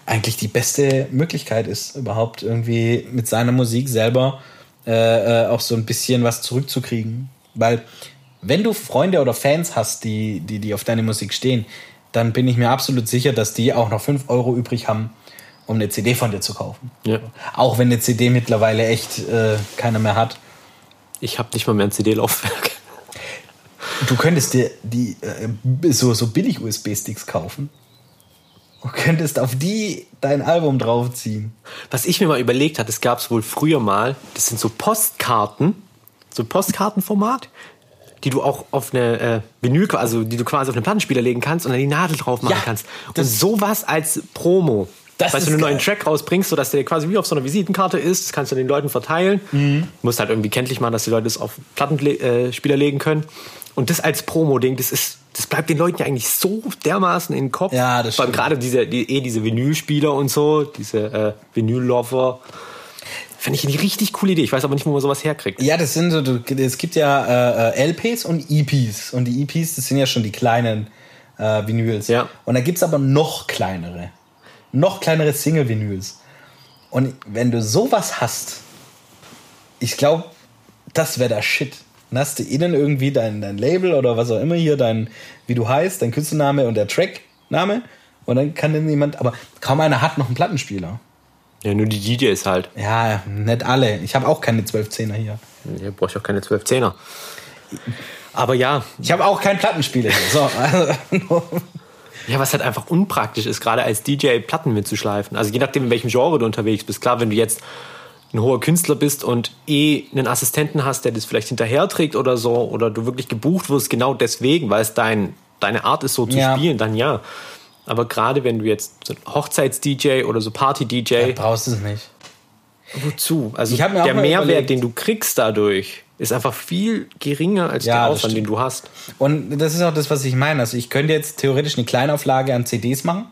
Speaker 2: eigentlich die beste Möglichkeit ist, überhaupt irgendwie mit seiner Musik selber äh, äh, auch so ein bisschen was zurückzukriegen. Weil, wenn du Freunde oder Fans hast, die, die, die auf deine Musik stehen, dann bin ich mir absolut sicher, dass die auch noch 5 Euro übrig haben, um eine CD von dir zu kaufen.
Speaker 1: Ja.
Speaker 2: Auch wenn eine CD mittlerweile echt äh, keiner mehr hat.
Speaker 1: Ich habe nicht mal mehr ein CD-Laufwerk.
Speaker 2: Du könntest dir die äh, so, so billig USB-Sticks kaufen. Und könntest auf die dein Album draufziehen.
Speaker 1: Was ich mir mal überlegt habe, das gab es wohl früher mal, das sind so Postkarten, so Postkartenformat. die du auch auf eine äh, Vinyl, also die du quasi auf einen Plattenspieler legen kannst und dann die Nadel drauf machen
Speaker 2: Ja,
Speaker 1: kannst. Und
Speaker 2: das-
Speaker 1: sowas als Promo.
Speaker 2: Das
Speaker 1: weißt du, einen neuen. Track rausbringst, sodass der quasi wie auf so einer Visitenkarte ist, das kannst du den Leuten verteilen.
Speaker 2: Mhm.
Speaker 1: Du musst halt irgendwie kenntlich machen, dass die Leute es auf Plattenspieler legen können. Und das als Promo-Ding, das ist, das bleibt den Leuten ja eigentlich so dermaßen in den Kopf.
Speaker 2: Ja, das stimmt.
Speaker 1: gerade diese, die, eh diese Vinylspieler und so, diese äh, Vinyl-Lover. Finde ich eine richtig coole Idee. Ich weiß aber nicht, wo man sowas herkriegt.
Speaker 2: Ja, das sind so, es gibt ja äh, äh, LPs und EPs. Und die EPs, das sind ja schon die kleinen äh, Vinyls.
Speaker 1: Ja.
Speaker 2: Und da gibt's aber noch kleinere. Noch kleinere Single-Vinyls. Und wenn du sowas hast, ich glaube, das wäre der Shit. Dann hast du innen irgendwie dein, dein Label oder was auch immer hier, dein, wie du heißt, dein Künstlername und der Trackname. Und dann kann dann jemand, aber kaum einer hat noch einen Plattenspieler.
Speaker 1: Ja, nur die DJs halt.
Speaker 2: Ja, nicht alle. Ich habe auch keine 12-10er hier.
Speaker 1: Hier brauche ich auch keine 12 Zehner. Aber ja,
Speaker 2: Ich habe auch keinen Plattenspieler hier. So, also,
Speaker 1: Ja, was halt einfach unpraktisch ist, gerade als DJ Platten mitzuschleifen. Also je nachdem, in welchem Genre du unterwegs bist. Klar, wenn du jetzt ein hoher Künstler bist und eh einen Assistenten hast, der das vielleicht hinterherträgt oder so, oder du wirklich gebucht wirst, genau deswegen, weil es dein, deine Art ist, so zu
Speaker 2: Ja.
Speaker 1: spielen, dann ja. Aber gerade wenn du jetzt so Hochzeits-DJ oder so Party-DJ,
Speaker 2: brauchst du es nicht.
Speaker 1: wozu? Also
Speaker 2: Ich
Speaker 1: der Mehrwert,
Speaker 2: überlegt-
Speaker 1: den du kriegst dadurch, ist einfach viel geringer als
Speaker 2: Ja,
Speaker 1: der Aufwand, den du hast.
Speaker 2: Und das ist auch das, was ich meine. Also ich könnte jetzt theoretisch eine Kleinauflage an CDs machen,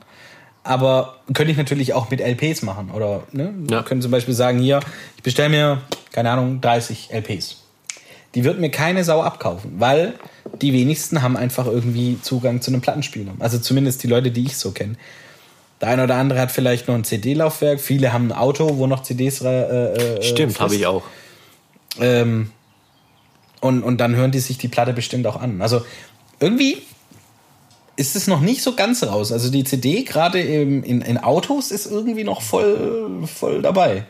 Speaker 2: aber könnte ich natürlich auch mit LPs machen. Oder ne?
Speaker 1: Ja.
Speaker 2: Können zum Beispiel sagen, hier, ich bestelle mir, keine Ahnung, 30 LPs. Die wird mir keine Sau abkaufen, weil die wenigsten haben einfach irgendwie Zugang zu einem Plattenspieler. Also zumindest die Leute, die ich so kenne. Der eine oder andere hat vielleicht noch ein CD-Laufwerk. Viele haben ein Auto, wo noch CDs äh, äh,
Speaker 1: Stimmt,
Speaker 2: frisst.
Speaker 1: habe ich auch.
Speaker 2: Ähm, und, und dann hören die sich die Platte bestimmt auch an. Also irgendwie ist es noch nicht so ganz raus. Also die CD gerade in, in Autos ist irgendwie noch voll, voll dabei.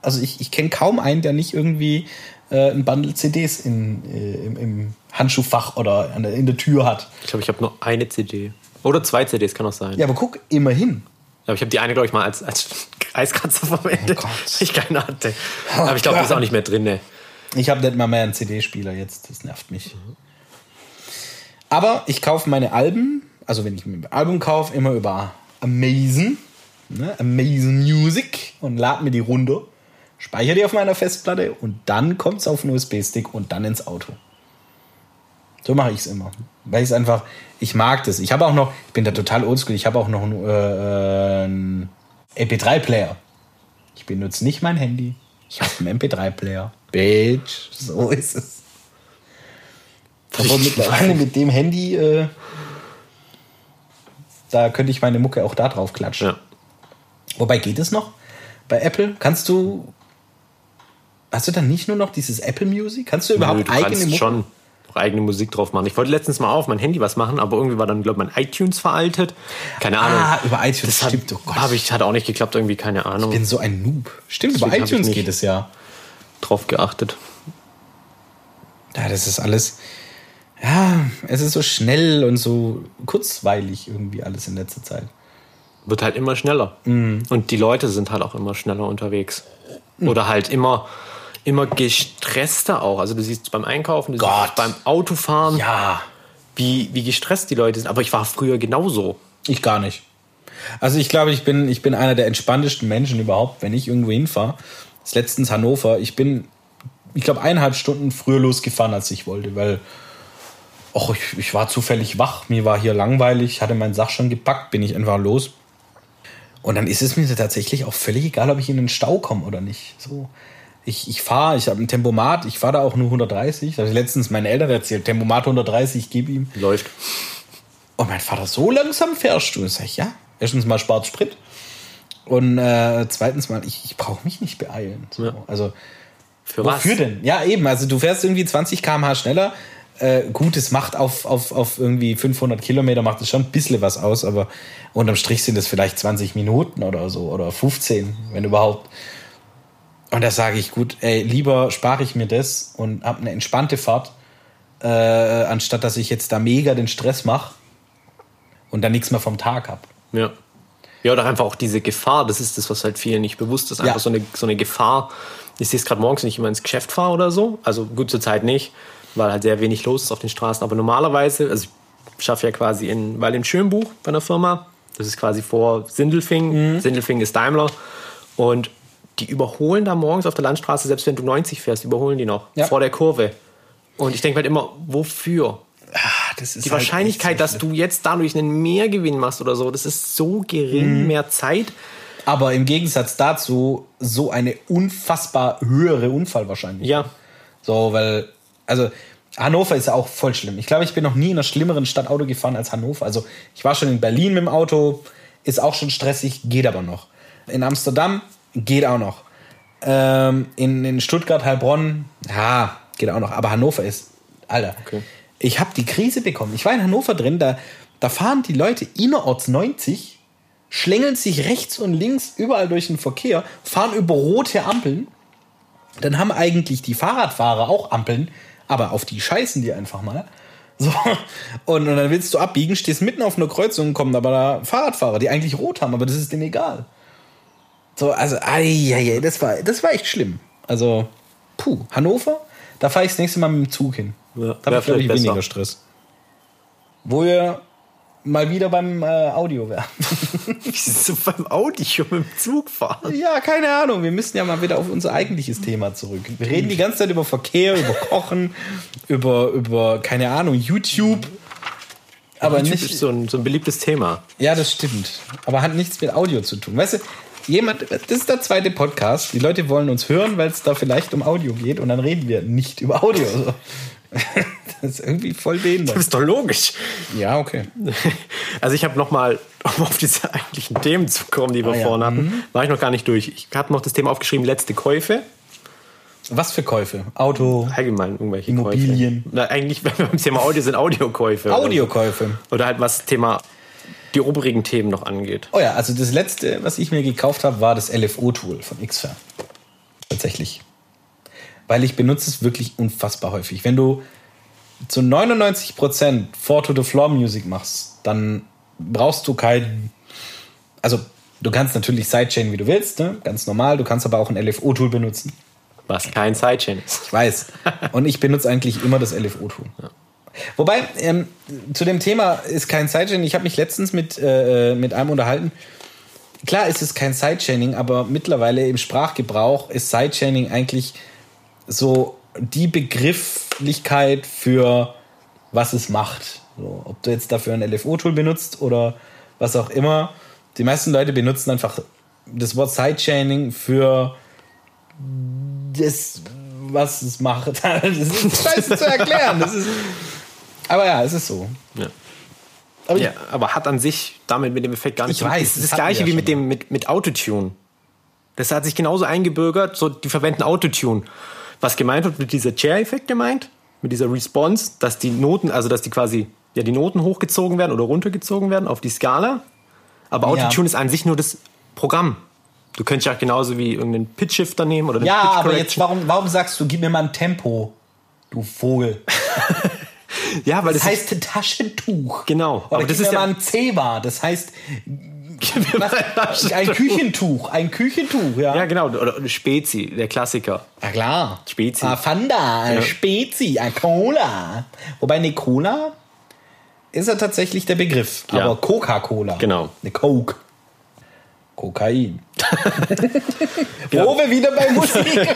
Speaker 2: Also ich, ich kenne kaum einen, der nicht irgendwie äh, ein Bundle CDs in, äh, im, im Handschuhfach oder der, in der Tür hat.
Speaker 1: Ich glaube, ich habe nur eine CD. Oder zwei CDs, kann auch sein.
Speaker 2: Ja, aber guck, immerhin.
Speaker 1: Aber ich habe die eine, glaube ich, mal als, als Eiskratzer verwendet,
Speaker 2: Oh
Speaker 1: ich keine hatte. Aber ich glaube, die ist auch nicht mehr drin. Ne?
Speaker 2: Ich habe nicht mal mehr einen CD-Spieler jetzt, das nervt mich. Aber ich kaufe meine Alben, also wenn ich mir ein Album kaufe, immer über Amazon, ne, Amazon Music und lade mir die runter, speichere die auf meiner Festplatte und dann kommt es auf einen USB-Stick und dann ins Auto. So mache ich es immer. Weil ich es einfach, ich mag das. Ich habe auch noch, ich bin da total oldschool, ich habe auch noch einen, äh, einen MP3-Player. Ich benutze nicht mein Handy. Ich habe einen MP3-Player. Bitch, so ist es. Aber mittlerweile mit dem Handy, äh, da könnte ich meine Mucke auch da drauf klatschen.
Speaker 1: Ja.
Speaker 2: Wobei geht es noch? Bei Apple kannst du. Hast du dann nicht nur noch dieses Apple Music? Kannst du überhaupt
Speaker 1: Nö, du
Speaker 2: eigene Mucke?
Speaker 1: schon eigene Musik drauf machen. Ich wollte letztens mal auf mein Handy was machen, aber irgendwie war dann, glaube ich, mein iTunes veraltet. Keine Ahnung.
Speaker 2: Ah, über iTunes,
Speaker 1: das hat,
Speaker 2: stimmt, oh Gott.
Speaker 1: Ich, hat auch nicht geklappt, irgendwie, keine Ahnung.
Speaker 2: Ich bin so ein Noob. Stimmt,
Speaker 1: Deswegen
Speaker 2: über iTunes geht es ja.
Speaker 1: drauf geachtet.
Speaker 2: Ja, das ist alles. Ja, es ist so schnell und so kurzweilig irgendwie alles in letzter Zeit.
Speaker 1: Wird halt immer schneller.
Speaker 2: Mhm.
Speaker 1: Und die Leute sind halt auch immer schneller unterwegs. Oder halt immer, immer gestresster auch. Also du siehst beim Einkaufen, du
Speaker 2: Gott.
Speaker 1: siehst beim Autofahren,
Speaker 2: Ja,
Speaker 1: wie, wie gestresst die Leute sind. Aber ich war früher genauso.
Speaker 2: ich gar nicht. Also ich glaube, ich bin, ich bin einer der entspanntesten Menschen überhaupt, wenn ich irgendwo hinfahre. Das ist letztens Hannover. Ich bin, ich glaube, eineinhalb Stunden früher losgefahren, als ich wollte, weil och, ich, ich war zufällig wach. Mir war hier langweilig, hatte meinen Sach schon gepackt, bin ich einfach los. Und dann ist es mir tatsächlich auch völlig egal, ob ich in den Stau komme oder nicht. So, ich, ich fahre, ich habe ein Tempomat, ich fahre da auch nur 130. Da habe ich letztens meinen Eltern erzählt, Tempomat 130, ich gebe ihm.
Speaker 1: Läuft.
Speaker 2: Und mein Vater, so langsam fährst du? Sag ich, ja. Erstens mal spart Sprit. Und äh, zweitens mal, ich, ich brauche mich nicht beeilen. So.
Speaker 1: Ja.
Speaker 2: Also,
Speaker 1: Für
Speaker 2: wofür
Speaker 1: was?
Speaker 2: denn? Ja, eben. Also, du fährst irgendwie 20 km/h schneller. Äh, gut, es macht auf, auf, auf irgendwie 500 Kilometer macht es schon ein bisschen was aus, aber unterm Strich sind es vielleicht 20 Minuten oder so oder 15, wenn überhaupt. Und da sage ich, gut, ey, lieber spare ich mir das und habe eine entspannte Fahrt, äh, anstatt dass ich jetzt da mega den Stress mache und dann nichts mehr vom Tag habe.
Speaker 1: Ja. Ja, oder einfach auch diese Gefahr, das ist das, was halt vielen nicht bewusst ist. Einfach
Speaker 2: Ja.
Speaker 1: so, eine, so eine Gefahr. Ich sehe es gerade morgens, wenn ich immer ins Geschäft fahre oder so. Also gut zur Zeit nicht. Weil halt sehr wenig los ist auf den Straßen. Aber normalerweise, also ich schaffe ja quasi in, weil in Schönbuch bei einer Firma, das ist quasi vor Sindelfing.
Speaker 2: Mhm.
Speaker 1: Sindelfing ist Daimler. Und die überholen da morgens auf der Landstraße, selbst wenn du 90 fährst, überholen die noch
Speaker 2: Ja.
Speaker 1: vor der Kurve. Und ich denke halt immer, wofür?
Speaker 2: Ist
Speaker 1: Die
Speaker 2: halt
Speaker 1: Wahrscheinlichkeit,
Speaker 2: so
Speaker 1: dass du jetzt dadurch einen Mehrgewinn machst oder so, das ist so
Speaker 2: Mhm.
Speaker 1: gering, mehr Zeit.
Speaker 2: Aber im Gegensatz dazu so eine unfassbar höhere Unfallwahrscheinlichkeit.
Speaker 1: Ja,
Speaker 2: So, weil, also Hannover ist ja auch voll schlimm. Ich glaube, ich bin noch nie in einer schlimmeren Stadt Auto gefahren als Hannover. Also ich war schon in Berlin mit dem Auto, ist auch schon stressig, geht aber noch. In Amsterdam geht auch noch. Ähm, in, in Stuttgart, Heilbronn, ja, geht auch noch. Aber Hannover ist, Alter,
Speaker 1: Okay.
Speaker 2: ich habe die Krise bekommen. Ich war in Hannover drin, da, da fahren die Leute innerorts 90, schlängeln sich rechts und links überall durch den Verkehr, fahren über rote Ampeln dann haben eigentlich die Fahrradfahrer auch Ampeln, aber auf die scheißen die einfach mal. So. Und, und dann willst du abbiegen, stehst mitten auf einer Kreuzung, kommen aber da Fahrradfahrer, die eigentlich rot haben, aber das ist denen egal. So, also, ai, das war, das war echt schlimm. Also, puh, Hannover, da fahre ich das nächste Mal mit dem Zug hin.
Speaker 1: Ja,
Speaker 2: da habe ich, glaube ich,
Speaker 1: besser.
Speaker 2: weniger Stress. Wo wir mal wieder beim äh, Audio wären.
Speaker 1: so beim Audio mit dem Zug fahren.
Speaker 2: Ja, keine Ahnung. Wir müssen ja mal wieder auf unser eigentliches Thema zurück. Wir reden die ganze Zeit über Verkehr, über Kochen, über, über keine Ahnung, YouTube. Aber
Speaker 1: YouTube
Speaker 2: nicht.
Speaker 1: ist so ein, so ein beliebtes Thema.
Speaker 2: Ja, das stimmt. Aber hat nichts mit Audio zu tun. Weißt du, jemand, das ist der zweite Podcast. Die Leute wollen uns hören, weil es da vielleicht um Audio geht und dann reden wir nicht über Audio. So. Das ist irgendwie voll behindert.
Speaker 1: Das ist doch logisch.
Speaker 2: Ja, okay.
Speaker 1: Also ich habe noch mal, um auf diese eigentlichen Themen zu kommen, die wir
Speaker 2: Ah, ja.
Speaker 1: vorhin hatten, war ich noch gar nicht durch. Ich habe noch das Thema aufgeschrieben, letzte Käufe.
Speaker 2: Was für Käufe? Auto,
Speaker 1: Allgemein irgendwelche
Speaker 2: Immobilien.
Speaker 1: Käufe. Na, eigentlich, beim Thema Audio sind, Audiokäufe.
Speaker 2: Audiokäufe.
Speaker 1: Oder halt was Thema die oberigen Themen noch angeht.
Speaker 2: Oh ja, also das letzte, was ich mir gekauft habe, war das LFO-Tool von Xfer. Tatsächlich. Weil ich benutze es wirklich unfassbar häufig. Wenn du zu 99% Four-to-the-Floor-Music machst, dann brauchst du kein... Also, du kannst natürlich Sidechain, wie du willst, ne? ganz normal. Du kannst aber auch ein LFO-Tool benutzen.
Speaker 1: Was kein Sidechain ist.
Speaker 2: Ich weiß. Und ich benutze eigentlich immer das LFO-Tool. Wobei, ähm, zu dem Thema ist kein Sidechaining. Ich habe mich letztens mit, äh, mit einem unterhalten. Klar ist es kein Sidechaining, aber mittlerweile im Sprachgebrauch ist Sidechaining eigentlich so die Begrifflichkeit für was es macht. So, ob du jetzt dafür ein LFO-Tool benutzt oder was auch immer. Die meisten Leute benutzen einfach das Wort Sidechaining für das, was es macht. Das ist scheiße zu erklären. Das ist, aber ja, es ist so.
Speaker 1: Ja.
Speaker 2: Aber
Speaker 1: Ja, aber hat an sich damit mit dem Effekt gar nicht
Speaker 2: Ich weiß,
Speaker 1: Das ist
Speaker 2: das
Speaker 1: gleiche wie mit dem mit, mit Autotune. Das hat sich genauso eingebürgert, so die verwenden Autotune. Was gemeint wird mit dieser Chair-Effekt gemeint, mit dieser Response, dass die Noten, also dass die quasi ja die Noten hochgezogen werden oder runtergezogen werden auf die Skala. Aber
Speaker 2: Ja.
Speaker 1: Autotune ist an sich nur das Programm. Du könntest ja genauso wie irgendeinen Pitch-Shifter nehmen oder
Speaker 2: ja, aber jetzt, warum, warum sagst du, gib mir mal ein Tempo, du Vogel?
Speaker 1: ja, weil
Speaker 2: Das
Speaker 1: das,
Speaker 2: heißt Taschentuch.
Speaker 1: Genau,
Speaker 2: Oder
Speaker 1: aber das ist ja-
Speaker 2: mal ein Zebra. Das heißt, was, ein Küchentuch. Ein Küchentuch, ja.
Speaker 1: ja genau, oder, Spezi, der Klassiker.
Speaker 2: Ja, klar.
Speaker 1: Spezi.
Speaker 2: Ah, Fanta, ein
Speaker 1: Ja.
Speaker 2: Spezi, ein Cola. Wobei eine Cola ist ja tatsächlich der Begriff.
Speaker 1: Ja.
Speaker 2: Aber Coca-Cola.
Speaker 1: Genau.
Speaker 2: Eine Coke. Kokain.
Speaker 1: Genau.
Speaker 2: Wo wir wieder bei Musik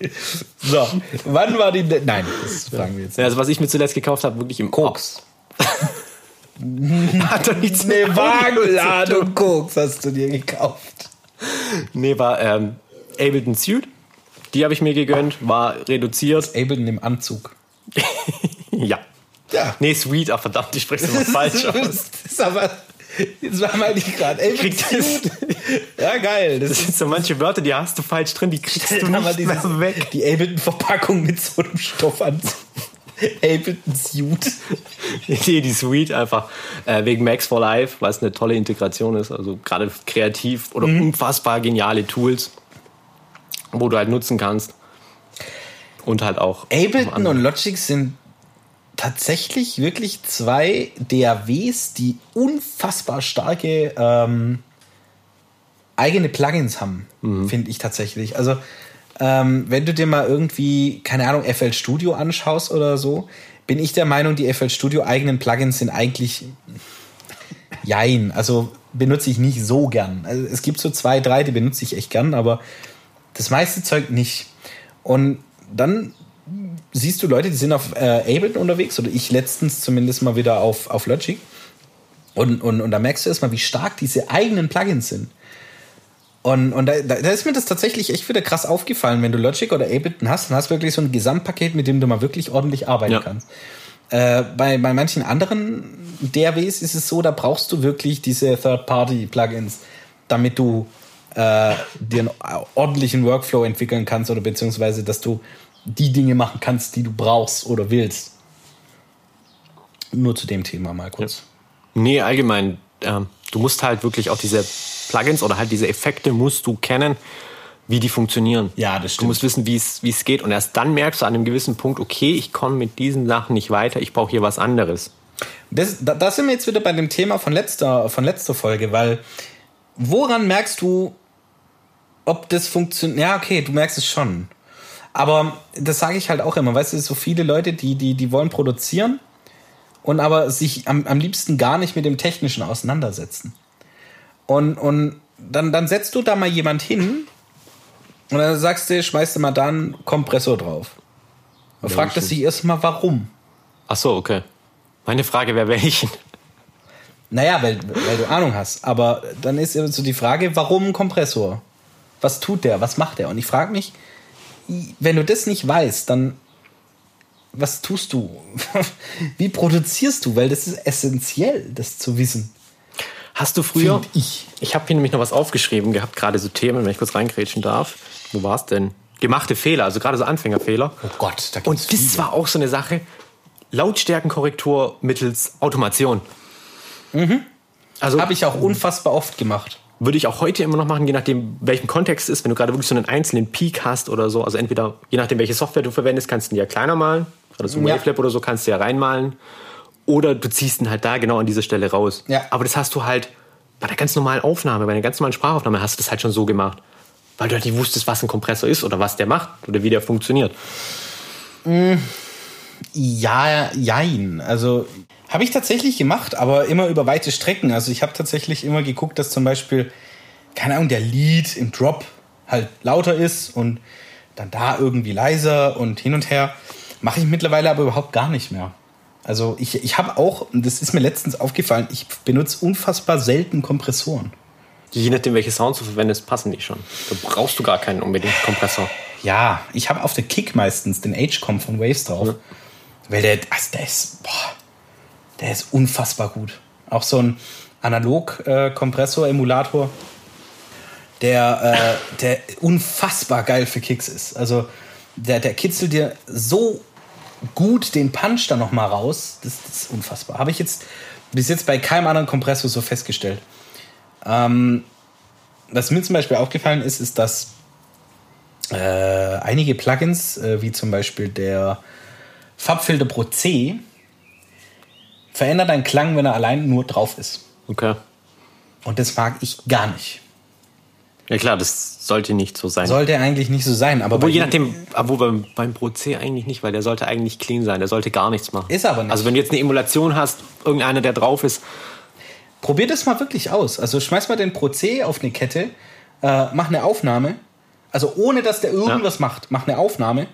Speaker 2: So, wann war die. De Nein, das fragen wir jetzt.
Speaker 1: Ja, also was ich mir zuletzt gekauft habe, wirklich im
Speaker 2: Koks.
Speaker 1: Hat doch nichts
Speaker 2: Eine
Speaker 1: mit.
Speaker 2: Wagenladung Koks hast du dir gekauft.
Speaker 1: Nee, war ähm, Ableton Suit. Die habe ich mir gegönnt, war reduziert.
Speaker 2: Ableton im Anzug.
Speaker 1: Ja.
Speaker 2: Ja.
Speaker 1: Nee, Sweet, ach verdammt, ich spreche immer falsch aus.
Speaker 2: Das ist aber. Jetzt war mal nicht gerade.
Speaker 1: Kriegt das,
Speaker 2: Ja, geil. Das
Speaker 1: das sind so manche Wörter, die hast du falsch drin, die kriegst du nicht mehr
Speaker 2: dieses-
Speaker 1: weg.
Speaker 2: Die Ableton-Verpackung mit so einem Stoffanzug. Ableton-Suit.
Speaker 1: Nee, die Suite einfach äh, wegen Max for Life, weil es eine tolle Integration ist. Also gerade kreativ oder
Speaker 2: Mhm.
Speaker 1: unfassbar geniale Tools, wo du halt nutzen kannst. Und halt auch.
Speaker 2: Ableton und Logic sind tatsächlich wirklich zwei DAWs, die unfassbar starke ähm, eigene Plugins haben, finde ich tatsächlich. Also ähm, wenn du dir mal irgendwie, keine Ahnung, FL Studio anschaust oder so, bin ich der Meinung, die FL Studio eigenen Plugins sind eigentlich jein. Also benutze ich nicht so gern. Also es gibt so zwei, drei, die benutze ich echt gern, aber das meiste Zeug nicht. Und dann siehst du Leute, die sind auf äh, Ableton unterwegs, oder ich letztens zumindest mal wieder auf, auf Logic. Und, und, und da merkst du erstmal, wie stark diese eigenen Plugins sind. Und, und da, da ist mir das tatsächlich echt wieder krass aufgefallen. Wenn du Logic oder Ableton hast, dann hast du wirklich so ein Gesamtpaket, mit dem du mal wirklich ordentlich arbeiten ja. kannst. Äh, bei, bei manchen anderen DAWs ist es so, da brauchst du wirklich diese Third-Party-Plugins, damit du äh, dir einen ordentlichen Workflow entwickeln kannst oder beziehungsweise, dass du die Dinge machen kannst, die du brauchst oder willst. Nur zu dem Thema mal kurz.
Speaker 1: Ja. Nee, allgemein. Ähm, du musst halt wirklich auch diese Plugins oder halt diese Effekte musst du kennen, wie die funktionieren.
Speaker 2: Ja, das stimmt.
Speaker 1: Du musst wissen, wie es geht. Und erst dann merkst du an einem gewissen Punkt, okay, ich komme mit diesen Sachen nicht weiter, ich brauche hier was anderes.
Speaker 2: Das, da, da sind wir jetzt wieder bei dem Thema von letzter, von letzter Folge, weil woran merkst du, ob das funktioniert? Ja, okay, du merkst es schon. Aber das sage ich halt auch immer, weißt du, so viele Leute, die, die, die wollen produzieren und aber sich am, am liebsten gar nicht mit dem Technischen auseinandersetzen. Und, und dann, dann setzt du da mal jemand hin und dann sagst du, schmeißt du mal da einen Kompressor drauf. Und ja, fragt es sich erstmal, warum.
Speaker 1: Ach so, okay. Meine Frage wäre welchen?
Speaker 2: Naja, weil, weil du Ahnung hast. Aber dann ist so die Frage, warum ein Kompressor? Was tut der? Was macht der? Und ich frage mich, wenn du das nicht weißt, dann was tust du? Wie produzierst du? Weil das ist essentiell, das zu wissen.
Speaker 1: Hast du früher?
Speaker 2: Find ich.
Speaker 1: Ich habe hier nämlich noch was aufgeschrieben gehabt, gerade so Themen, wenn ich kurz reingrätschen darf. Wo war es denn? Gemachte Fehler, also gerade so Anfängerfehler.
Speaker 2: Oh Gott,
Speaker 1: da gibt's Und das viele. war auch so eine Sache. Lautstärkenkorrektur mittels Automation.
Speaker 2: Mhm. Also habe ich auch unfassbar oft gemacht
Speaker 1: würde ich auch heute immer noch machen, je nachdem, welchen Kontext es ist. Wenn du gerade wirklich so einen einzelnen Peak hast oder so, also entweder, je nachdem, welche Software du verwendest, kannst du ihn ja kleiner malen. Oder so ja. Wavelab oder so kannst du ja reinmalen. Oder du ziehst ihn halt da genau an dieser Stelle raus.
Speaker 2: Ja.
Speaker 1: Aber das hast du halt bei der ganz normalen Aufnahme, bei der ganz normalen Sprachaufnahme hast du das halt schon so gemacht. Weil du halt nicht wusstest, was ein Kompressor ist oder was der macht oder wie der funktioniert.
Speaker 2: Mm, ja, jein. Also habe ich tatsächlich gemacht, aber immer über weite Strecken. Also ich habe tatsächlich immer geguckt, dass zum Beispiel, keine Ahnung, der Lead im Drop halt lauter ist und dann da irgendwie leiser und hin und her. Mache ich mittlerweile aber überhaupt gar nicht mehr. Also ich, ich habe auch, das ist mir letztens aufgefallen, ich benutze unfassbar selten Kompressoren.
Speaker 1: Je nachdem, welche Sounds du verwendest, passen die schon. Da brauchst du gar keinen unbedingt Kompressor.
Speaker 2: Ja, ich habe auf der Kick meistens den H-Com von Waves drauf. Ja. Weil der, also der ist, boah, der ist unfassbar gut. Auch so ein Analog-Kompressor-Emulator, äh, der, äh, der unfassbar geil für Kicks ist. Also der, der kitzelt dir so gut den Punch da nochmal raus. Das, das, ist unfassbar. Habe ich jetzt bis jetzt bei keinem anderen Kompressor so festgestellt. Ähm, was mir zum Beispiel aufgefallen ist, ist, dass äh, einige Plugins, äh, wie zum Beispiel der Farbfilter Pro C, verändert deinen Klang, wenn er allein nur drauf ist.
Speaker 1: Okay.
Speaker 2: Und das mag ich gar nicht.
Speaker 1: Ja klar, das sollte nicht so sein.
Speaker 2: Sollte eigentlich nicht so sein, aber
Speaker 1: obwohl je nachdem, obwohl beim, beim Pro C eigentlich nicht, weil der sollte eigentlich clean sein, der sollte gar nichts machen.
Speaker 2: Ist aber nicht.
Speaker 1: Also wenn du jetzt eine Emulation hast, irgendeiner, der drauf ist.
Speaker 2: Probier das mal wirklich aus. Also schmeiß mal den Pro C auf eine Kette, äh, mach eine Aufnahme, also ohne dass der irgendwas ja. macht, mach eine Aufnahme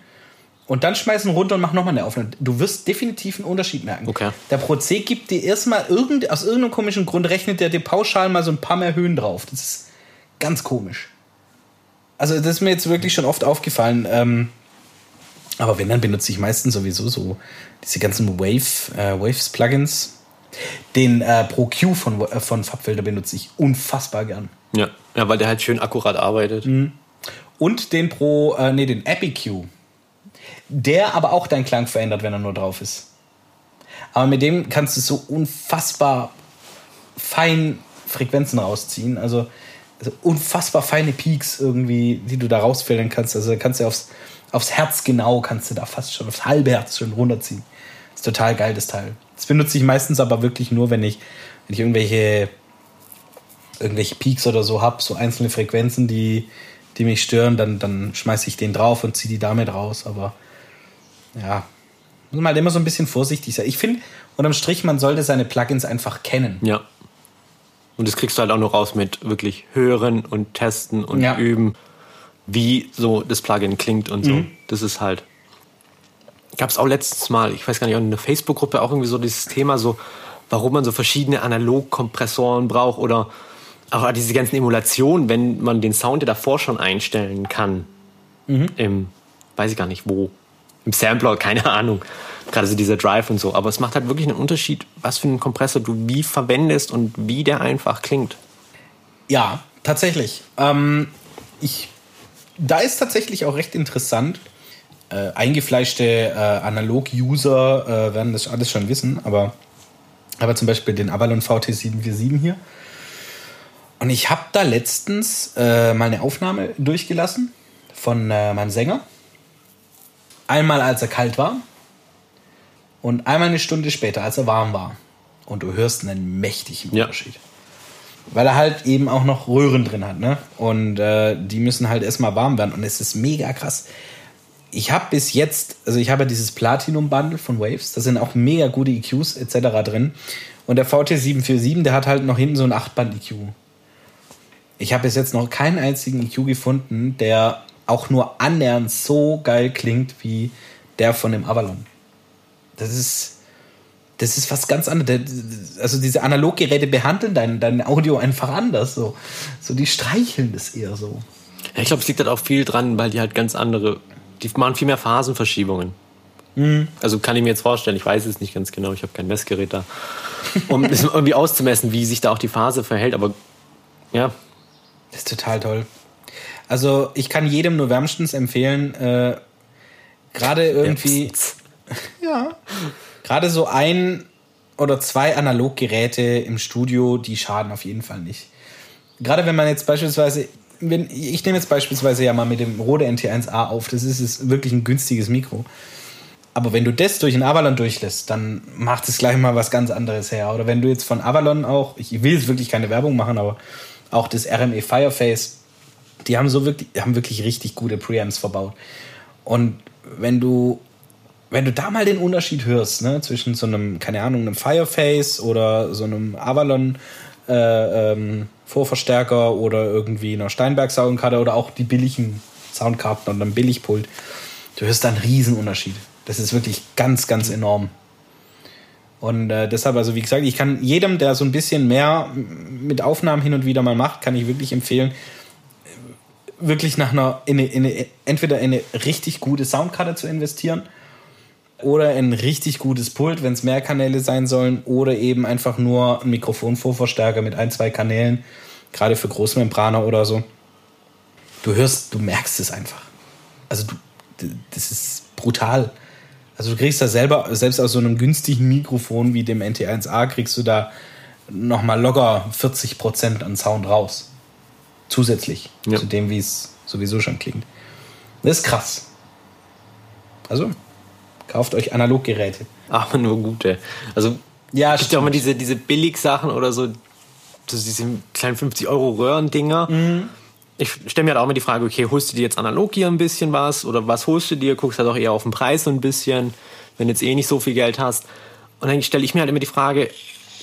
Speaker 2: und dann schmeißen runter und mach nochmal eine Aufnahme. Du wirst definitiv einen Unterschied merken.
Speaker 1: Okay.
Speaker 2: Der Pro C gibt dir erstmal irgend, aus irgendeinem komischen Grund rechnet der dir pauschal mal so ein paar mehr Höhen drauf. Das ist ganz komisch. Also, das ist mir jetzt wirklich schon oft aufgefallen. Ähm, aber wenn, dann benutze ich meistens sowieso so diese ganzen Wave, äh, Waves-Plugins. Den äh, Pro Q von, äh, von Farbfilter benutze ich unfassbar gern.
Speaker 1: Ja. ja, weil der halt schön akkurat arbeitet.
Speaker 2: Mhm. Und den Pro, äh, nee, den EpiQ der aber auch deinen Klang verändert, wenn er nur drauf ist. Aber mit dem kannst du so unfassbar fein Frequenzen rausziehen. Also, also unfassbar feine Peaks irgendwie, die du da rausfiltern kannst. Also kannst du aufs, aufs Herz genau, kannst du da fast schon aufs halbe Herz schon runterziehen. Ist total geil, das Teil. Das benutze ich meistens aber wirklich nur, wenn ich, wenn ich irgendwelche, irgendwelche Peaks oder so habe, so einzelne Frequenzen, die, die mich stören, dann, dann schmeiße ich den drauf und ziehe die damit raus. Aber ja, muss man halt immer so ein bisschen vorsichtig sein. Ich finde, unterm Strich, man sollte seine Plugins einfach kennen.
Speaker 1: Ja. Und das kriegst du halt auch nur raus mit wirklich hören und testen und
Speaker 2: Ja.
Speaker 1: üben, wie so das Plugin klingt und so.
Speaker 2: Mhm.
Speaker 1: Das ist halt. Gab es auch letztes Mal, ich weiß gar nicht, in der Facebook-Gruppe auch irgendwie so dieses Thema, so, warum man so verschiedene Analogkompressoren braucht oder auch diese ganzen Emulationen, wenn man den Sound ja davor schon einstellen kann. Im, weiß ich gar nicht wo. Im Sampler, keine Ahnung. Gerade so dieser Drive und so. Aber es macht halt wirklich einen Unterschied, was für einen Kompressor du wie verwendest und wie der einfach klingt.
Speaker 2: Ja, tatsächlich. Ähm, ich, da ist tatsächlich auch recht interessant. Äh, eingefleischte äh, Analog-User äh, werden das alles schon wissen, aber, aber zum Beispiel den Avalon VT747 hier. Und ich habe da letztens äh, mal eine Aufnahme durchgelassen von äh, meinem Sänger. Einmal als er kalt war und einmal eine Stunde später, als er warm war. Und du hörst einen mächtigen
Speaker 1: Ja.
Speaker 2: Unterschied weil er halt eben auch noch Röhren drin hat, ne? Und äh, die müssen halt erstmal warm werden und es ist mega krass. Ich habe bis jetzt, also ich habe ja dieses Platinum Bundle von Waves, da sind auch mega gute EQs etc. drin und der VT747, der hat halt noch hinten so ein 8-Band EQ. Ich habe bis jetzt noch keinen einzigen EQ gefunden, der auch nur annähernd so geil klingt wie der von dem Avalon. Das ist das ist was ganz anderes. Also diese Analoggeräte behandeln dein, dein Audio einfach anders. So. so, die streicheln das eher so.
Speaker 1: Ja, ich glaube, es liegt halt auch viel dran, weil die halt ganz andere, die machen viel mehr Phasenverschiebungen. Also kann ich mir jetzt vorstellen, ich weiß es nicht ganz genau, ich habe kein Messgerät da, um das irgendwie auszumessen, wie sich da auch die Phase verhält, aber ja,
Speaker 2: Das ist total toll. Also ich kann jedem nur wärmstens empfehlen, äh, gerade irgendwie, ja, gerade so ein oder zwei Analoggeräte im Studio, die schaden auf jeden Fall nicht. Gerade wenn man jetzt beispielsweise, wenn, ich nehme jetzt beispielsweise ja mal mit dem Rode NT1A auf, das ist, ist wirklich ein günstiges Mikro. Aber wenn du das durch einen Avalon durchlässt, dann macht es gleich mal was ganz anderes her. Oder wenn du jetzt von Avalon auch, ich will jetzt wirklich keine Werbung machen, aber auch das RME Fireface, die haben so wirklich, haben wirklich richtig gute Preamps verbaut. Und wenn du, wenn du da mal den Unterschied hörst, ne, zwischen so einem, keine Ahnung, einem Fireface oder so einem Avalon äh, ähm, Vorverstärker oder irgendwie einer Steinberg Soundkarte oder auch die billigen Soundkarten und einem Billigpult, du hörst da einen riesen Unterschied. Das ist wirklich ganz, ganz enorm. Und äh, deshalb, also wie gesagt, ich kann jedem, der so ein bisschen mehr mit Aufnahmen hin und wieder mal macht, kann ich wirklich empfehlen, wirklich nach einer, in eine, in eine, entweder in eine richtig gute Soundkarte zu investieren oder in ein richtig gutes Pult, wenn es mehr Kanäle sein sollen, oder eben einfach nur ein Mikrofonvorverstärker mit ein, zwei Kanälen, gerade für Großmembraner oder so. Du hörst, du merkst es einfach. Also du, das ist brutal. Also du kriegst da selber, selbst aus so einem günstigen Mikrofon wie dem NT1A, kriegst du da nochmal locker 40% an Sound raus. Zusätzlich
Speaker 1: Ja.
Speaker 2: zu dem, wie es sowieso schon klingt. Das ist krass. Also, kauft euch Analoggeräte.
Speaker 1: aber nur gute. Also
Speaker 2: Ja,
Speaker 1: es gibt ja auch mal diese, diese Billig-Sachen oder so, diese kleinen 50-Euro-Röhren-Dinger. Ich stelle mir halt auch immer die Frage, okay, holst du dir jetzt analog hier ein bisschen was oder was holst du dir? Guckst halt auch eher auf den Preis so ein bisschen, wenn du jetzt eh nicht so viel Geld hast. Und dann stelle ich mir halt immer die Frage,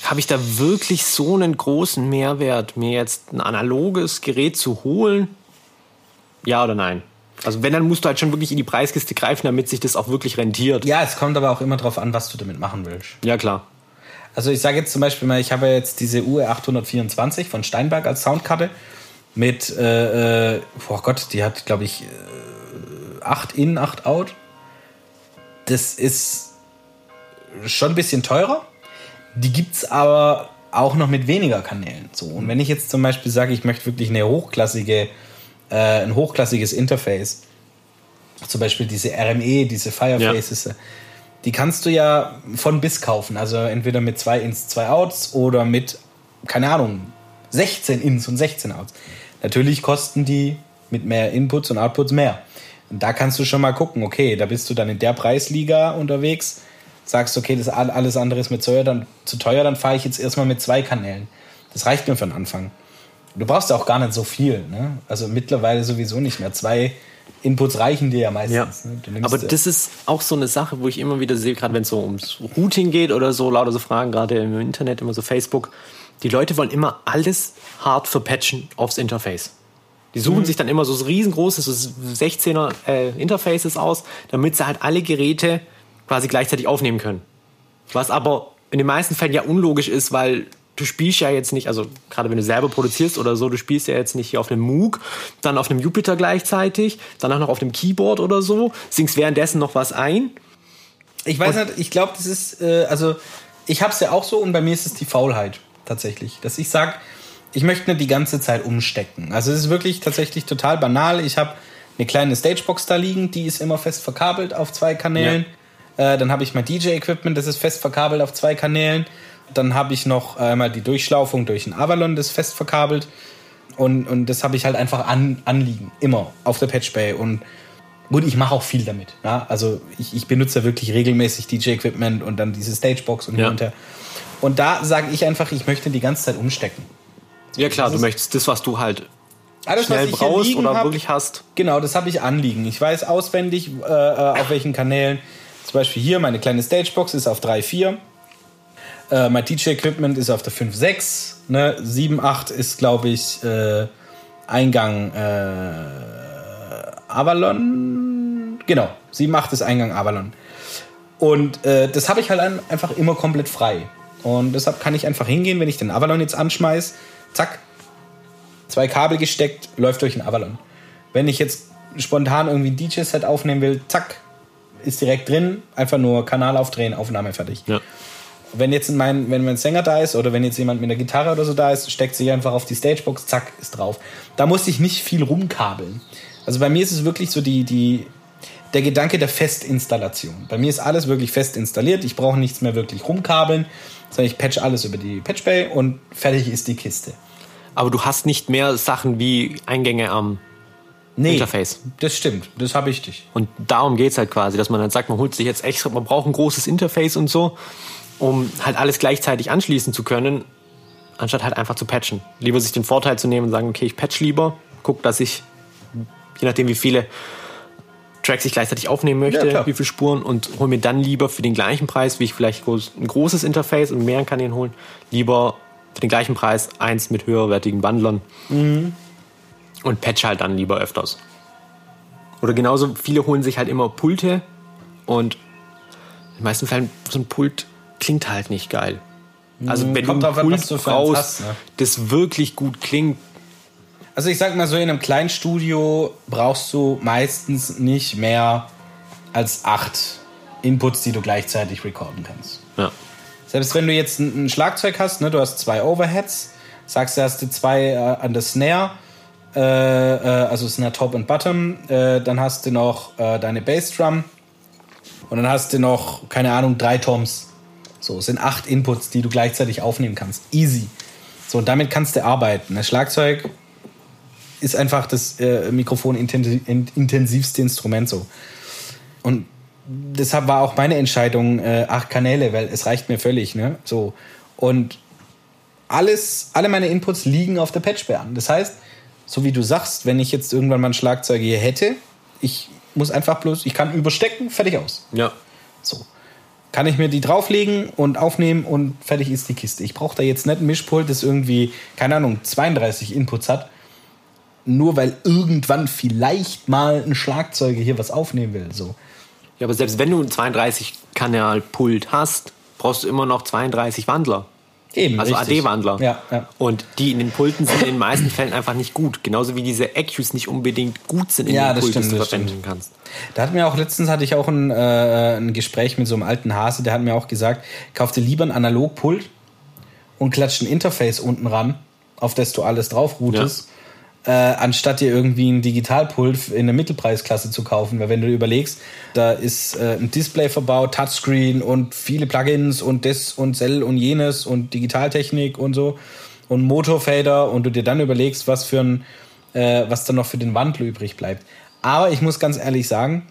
Speaker 1: habe ich da wirklich so einen großen Mehrwert, mir jetzt ein analoges Gerät zu holen? Ja oder nein? Also wenn, dann musst du halt schon wirklich in die Preiskiste greifen, damit sich das auch wirklich rentiert.
Speaker 2: Ja, es kommt aber auch immer drauf an, was du damit machen willst.
Speaker 1: Ja, klar.
Speaker 2: Also ich sage jetzt zum Beispiel mal, ich habe jetzt diese UR 824 von Steinberg als Soundkarte mit, äh, äh, oh Gott, die hat, glaube ich, äh, 8 in, 8 out. Das ist schon ein bisschen teurer. Die gibt es aber auch noch mit weniger Kanälen. So. Und wenn ich jetzt zum Beispiel sage, ich möchte wirklich eine hochklassige, äh, ein hochklassiges Interface, zum Beispiel diese RME, diese Firefaces, die kannst du ja von bis kaufen. Also entweder mit zwei Ins, zwei Outs oder mit, keine Ahnung, 16 Ins und 16 Outs. Natürlich kosten die mit mehr Inputs und Outputs mehr. Und da kannst du schon mal gucken, okay, da bist du dann in der Preisliga unterwegs, sagst, okay, das all- alles andere ist mir zu teuer, dann, zu teuer, dann fahre ich jetzt erstmal mit zwei Kanälen. Das reicht mir für den Anfang. Du brauchst ja auch gar nicht so viel. Ne? Also mittlerweile sowieso nicht mehr. Zwei Inputs reichen dir ja meistens.
Speaker 1: Ja.
Speaker 2: Ne?
Speaker 1: Aber das ist auch so eine Sache, wo ich immer wieder sehe, gerade wenn es so ums Routing geht oder so, lauter so Fragen, gerade im Internet, immer so Facebook, die Leute wollen immer alles hart verpatchen aufs Interface. Die
Speaker 2: Mhm.
Speaker 1: suchen sich dann immer so riesengroße, so 16er äh, Interfaces aus, damit sie halt alle Geräte quasi gleichzeitig aufnehmen können. Was aber in den meisten Fällen ja unlogisch ist, weil du spielst ja jetzt nicht, also gerade wenn du selber produzierst oder so, du spielst ja jetzt nicht hier auf einem Moog, dann auf einem Jupiter gleichzeitig, danach noch auf dem Keyboard oder so, singst währenddessen noch was ein.
Speaker 2: Ich weiß nicht, ich glaube, das ist, äh, also ich habe es ja auch so und bei mir ist es die Faulheit tatsächlich, dass ich sage, ich möchte nicht die ganze Zeit umstecken. Also es ist wirklich tatsächlich total banal. Ich habe eine kleine Stagebox da liegen, die ist immer fest verkabelt auf zwei Kanälen. Äh, dann habe ich mein DJ-Equipment, das ist fest verkabelt auf zwei Kanälen. Dann habe ich noch einmal die Durchschlaufung durch ein Avalon, das fest verkabelt. Und, und das habe ich halt einfach an, anliegen, immer auf der Patch Bay. Und Gut, ich mache auch viel damit. Ja? Also ich, ich benutze wirklich regelmäßig DJ-Equipment und dann diese Stagebox und
Speaker 1: Ja.
Speaker 2: hin und da sage ich einfach, ich möchte die ganze Zeit umstecken.
Speaker 1: Ja klar, du möchtest das, was du halt
Speaker 2: Alles,
Speaker 1: schnell
Speaker 2: was ich hier
Speaker 1: brauchst oder
Speaker 2: hab,
Speaker 1: wirklich hast.
Speaker 2: Genau, das habe ich anliegen. Ich weiß auswendig, äh, äh, auf welchen Kanälen. Zum Beispiel hier, meine kleine Stagebox ist auf 3.4. Äh, mein DJ-Equipment ist auf der 5.6. Ne? 7.8 ist, glaube ich, äh, Eingang äh, Avalon. Genau, 7.8 ist Eingang Avalon. Und äh, das habe ich halt ein, einfach immer komplett frei. Und deshalb kann ich einfach hingehen, wenn ich den Avalon jetzt anschmeiß, zack, zwei Kabel gesteckt, läuft durch den Avalon. Wenn ich jetzt spontan irgendwie ein DJ-Set aufnehmen will, zack, ist direkt drin, einfach nur Kanal aufdrehen, Aufnahme fertig.
Speaker 1: Ja.
Speaker 2: Wenn jetzt mein, wenn mein Sänger da ist oder wenn jetzt jemand mit einer Gitarre oder so da ist, steckt sich einfach auf die Stagebox, zack, ist drauf. Da muss ich nicht viel rumkabeln. Also bei mir ist es wirklich so die, die, der Gedanke der Festinstallation. Bei mir ist alles wirklich fest installiert. Ich brauche nichts mehr wirklich rumkabeln, sondern ich patch alles über die Patchbay und fertig ist die Kiste.
Speaker 1: Aber du hast nicht mehr Sachen wie Eingänge am
Speaker 2: Nee,
Speaker 1: Interface.
Speaker 2: das stimmt. Das habe ich dich.
Speaker 1: Und darum geht's halt quasi, dass man dann sagt, man holt sich jetzt extra, man braucht ein großes Interface und so, um halt alles gleichzeitig anschließen zu können, anstatt halt einfach zu patchen. Lieber sich den Vorteil zu nehmen und sagen, okay, ich patch lieber, guck, dass ich, je nachdem wie viele Tracks ich gleichzeitig aufnehmen möchte,
Speaker 2: Ja,
Speaker 1: wie viele Spuren und hol mir dann lieber für den gleichen Preis, wie ich vielleicht groß, ein großes Interface und mehreren Kanälen holen, lieber für den gleichen Preis eins mit höherwertigen Wandlern und patch halt dann lieber öfters. Oder genauso, viele holen sich halt immer Pulte und in den meisten Fällen so ein Pult klingt halt nicht geil. Also wenn
Speaker 2: kommt
Speaker 1: du
Speaker 2: drauf
Speaker 1: ein
Speaker 2: an,
Speaker 1: Pult
Speaker 2: eins
Speaker 1: brauchst,
Speaker 2: hast, ne?
Speaker 1: das wirklich gut klingt,
Speaker 2: Also ich sag mal so, in einem kleinen Studio brauchst du meistens nicht mehr als acht Inputs, die du gleichzeitig recorden kannst.
Speaker 1: ja.
Speaker 2: Selbst wenn du jetzt ein, ein Schlagzeug hast, ne, du hast zwei Overheads, sagst du, hast du zwei äh, an der Snare, äh, äh, also Snare Top und Bottom, äh, dann hast du noch äh, deine Bassdrum und dann hast du noch, keine Ahnung, drei Toms. So, es sind acht Inputs, die du gleichzeitig aufnehmen kannst. Easy. So, und damit kannst du arbeiten. Das Schlagzeug ist einfach das äh, Mikrofon-intensivste Instrument so. Und deshalb war auch meine Entscheidung äh, acht Kanäle, weil es reicht mir völlig, ne? So. Und alles, alle meine Inputs liegen auf der Patchbay an. Das heißt, so wie du sagst, wenn ich jetzt irgendwann mal ein Schlagzeug hier hätte, ich muss einfach bloß, ich kann überstecken, fertig aus.
Speaker 1: Ja.
Speaker 2: So. Kann ich mir die drauflegen und aufnehmen und fertig ist die Kiste. Ich brauche da jetzt nicht ein Mischpult, das irgendwie, keine Ahnung, 32 Inputs hat. Nur weil irgendwann vielleicht mal ein Schlagzeuger hier was aufnehmen will. So.
Speaker 1: Ja, aber selbst wenn du ein 32-Kanal-Pult hast, brauchst du immer noch 32 Wandler.
Speaker 2: Eben,
Speaker 1: Also. AD-Wandler.
Speaker 2: Ja, ja.
Speaker 1: Und die in den Pulten sind in den meisten Fällen einfach nicht gut. Genauso wie diese EQs nicht unbedingt gut sind in
Speaker 2: Ja,
Speaker 1: den
Speaker 2: das
Speaker 1: Pulten, die du
Speaker 2: das
Speaker 1: verwenden
Speaker 2: stimmt.
Speaker 1: kannst.
Speaker 2: Da hat mir auch letztens hatte ich auch ein, äh, ein Gespräch mit so einem alten Hase, der hat mir auch gesagt, kauf dir lieber ein Analogpult und klatscht ein Interface unten ran, auf das du alles drauf routest, äh, anstatt dir irgendwie ein Digitalpult in der Mittelpreisklasse zu kaufen. Weil wenn du überlegst, da ist äh, ein Display verbaut, Touchscreen und viele Plugins und das und Cell und jenes und Digitaltechnik und so und Motorfader und du dir dann überlegst, was für ein, äh, was dann noch für den Wandler übrig bleibt. Aber ich muss ganz ehrlich sagen,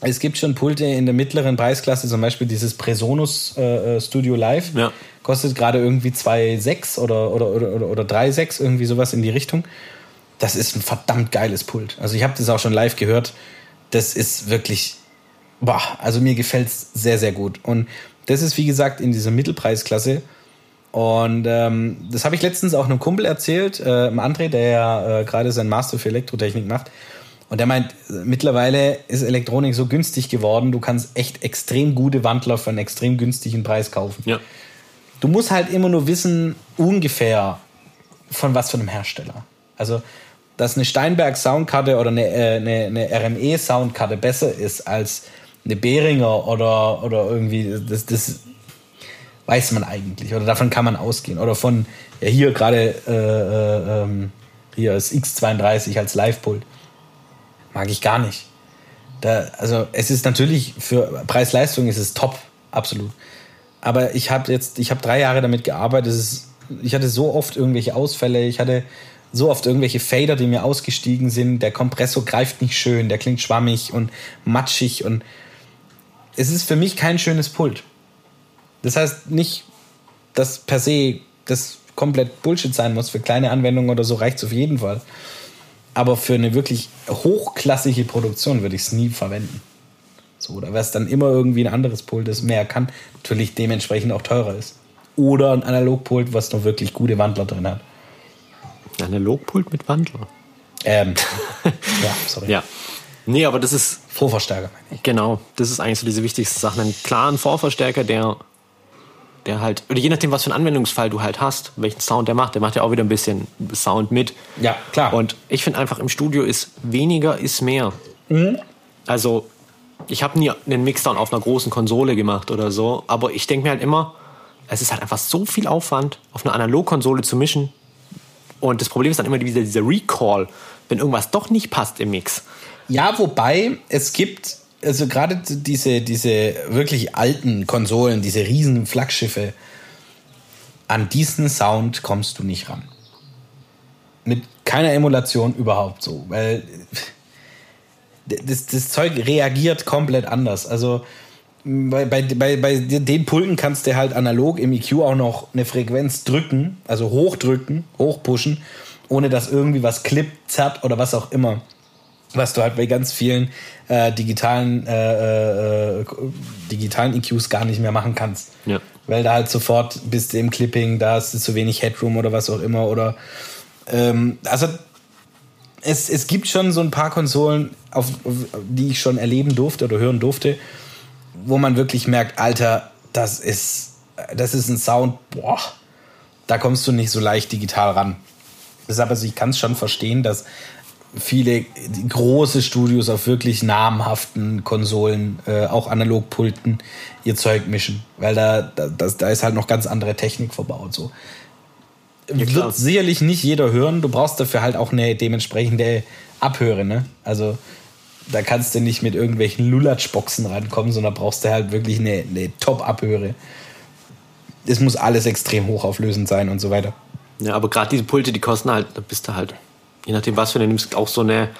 Speaker 2: es gibt schon Pulte in der mittleren Preisklasse, zum Beispiel dieses Presonus äh, Studio Live.
Speaker 1: Ja.
Speaker 2: Kostet gerade irgendwie 2,6 oder, oder, oder, oder, oder 3,6, irgendwie sowas in die Richtung. Das ist ein verdammt geiles Pult. Also ich habe das auch schon live gehört. Das ist wirklich, boah, also mir gefällt es sehr, sehr gut. Und das ist, wie gesagt, in dieser Mittelpreisklasse. Und ähm, das habe ich letztens auch einem Kumpel erzählt, äh, André, der ja äh, gerade sein Master für Elektrotechnik macht. Und der meint, mittlerweile ist Elektronik so günstig geworden, du kannst echt extrem gute Wandler für einen extrem günstigen Preis kaufen.
Speaker 1: Ja.
Speaker 2: Du musst halt immer nur wissen, ungefähr von was für einem Hersteller. Also, dass eine Steinberg Soundkarte oder eine, äh, eine, eine RME Soundkarte besser ist als eine Behringer oder, oder irgendwie, das, das weiß man eigentlich. Oder davon kann man ausgehen. Oder von, ja, hier gerade, äh, äh, ähm, hier ist X32 als Live-Pult mag ich gar nicht. Da, also es ist natürlich für Preis-Leistung ist es top, absolut. Aber ich habe jetzt, ich habe drei Jahre damit gearbeitet. Ist, ich hatte so oft irgendwelche Ausfälle, ich hatte so oft irgendwelche Fader, die mir ausgestiegen sind. Der Kompressor greift nicht schön, der klingt schwammig und matschig und es ist für mich kein schönes Pult. Das heißt nicht, dass per se das komplett Bullshit sein muss. Für kleine Anwendungen oder so reicht es auf jeden Fall. Aber für eine wirklich hochklassige Produktion würde ich es nie verwenden. So, da wäre es dann immer irgendwie ein anderes Pult, das mehr kann, natürlich dementsprechend auch teurer ist. Oder ein Analogpult, was noch wirklich gute Wandler drin hat.
Speaker 1: Analogpult mit Wandler?
Speaker 2: Ähm, ja, sorry.
Speaker 1: Ja. Nee, aber das ist.
Speaker 2: Vorverstärker, meine
Speaker 1: ich. Genau, das ist eigentlich so diese wichtigste Sache. Einen klaren Vorverstärker, der der halt, oder je nachdem, was für einen Anwendungsfall du halt hast, welchen Sound der macht, der macht ja auch wieder ein bisschen Sound mit.
Speaker 2: Ja, klar.
Speaker 1: Und ich finde einfach im Studio ist weniger ist mehr. Mhm. Also, ich habe nie einen Mixdown auf einer großen Konsole gemacht oder so, aber ich denke mir halt immer, es ist halt einfach so viel Aufwand, auf einer Analogkonsole zu mischen. Und das Problem ist dann immer wieder dieser Recall, wenn irgendwas doch nicht passt im Mix.
Speaker 2: Ja, wobei es gibt also gerade diese, diese wirklich alten Konsolen, diese riesen Flaggschiffe, an diesen Sound kommst du nicht ran. Mit keiner Emulation überhaupt so, weil das, das Zeug reagiert komplett anders. Also bei, bei, bei, bei den Pulten kannst du halt analog im EQ auch noch eine Frequenz drücken, also hochdrücken, hochpushen, ohne dass irgendwie was klippt, zerrt oder was auch immer was du halt bei ganz vielen äh, digitalen, äh, äh, digitalen EQs gar nicht mehr machen kannst.
Speaker 1: Ja.
Speaker 2: Weil da halt sofort bist du im Clipping, da hast du zu wenig Headroom oder was auch immer. Oder ähm, also es, es gibt schon so ein paar Konsolen, auf, auf, die ich schon erleben durfte oder hören durfte, wo man wirklich merkt, Alter, das ist, das ist ein Sound, boah, da kommst du nicht so leicht digital ran. Deshalb, also ich kann es schon verstehen, dass viele große Studios auf wirklich namhaften Konsolen, äh, auch Analogpulten, ihr Zeug mischen. Weil da, da, da ist halt noch ganz andere Technik verbaut. So. Ja, Wird sicherlich nicht jeder hören. Du brauchst dafür halt auch eine dementsprechende Abhöre. Ne? Also da kannst du nicht mit irgendwelchen Lulatsch-Boxen rankommen, sondern brauchst du halt wirklich eine, eine Top-Abhöre. Es muss alles extrem hochauflösend sein und so weiter.
Speaker 1: Ja, aber gerade diese Pulte, die kosten halt, da bist du halt je nachdem, was für eine nimmst, auch so eine,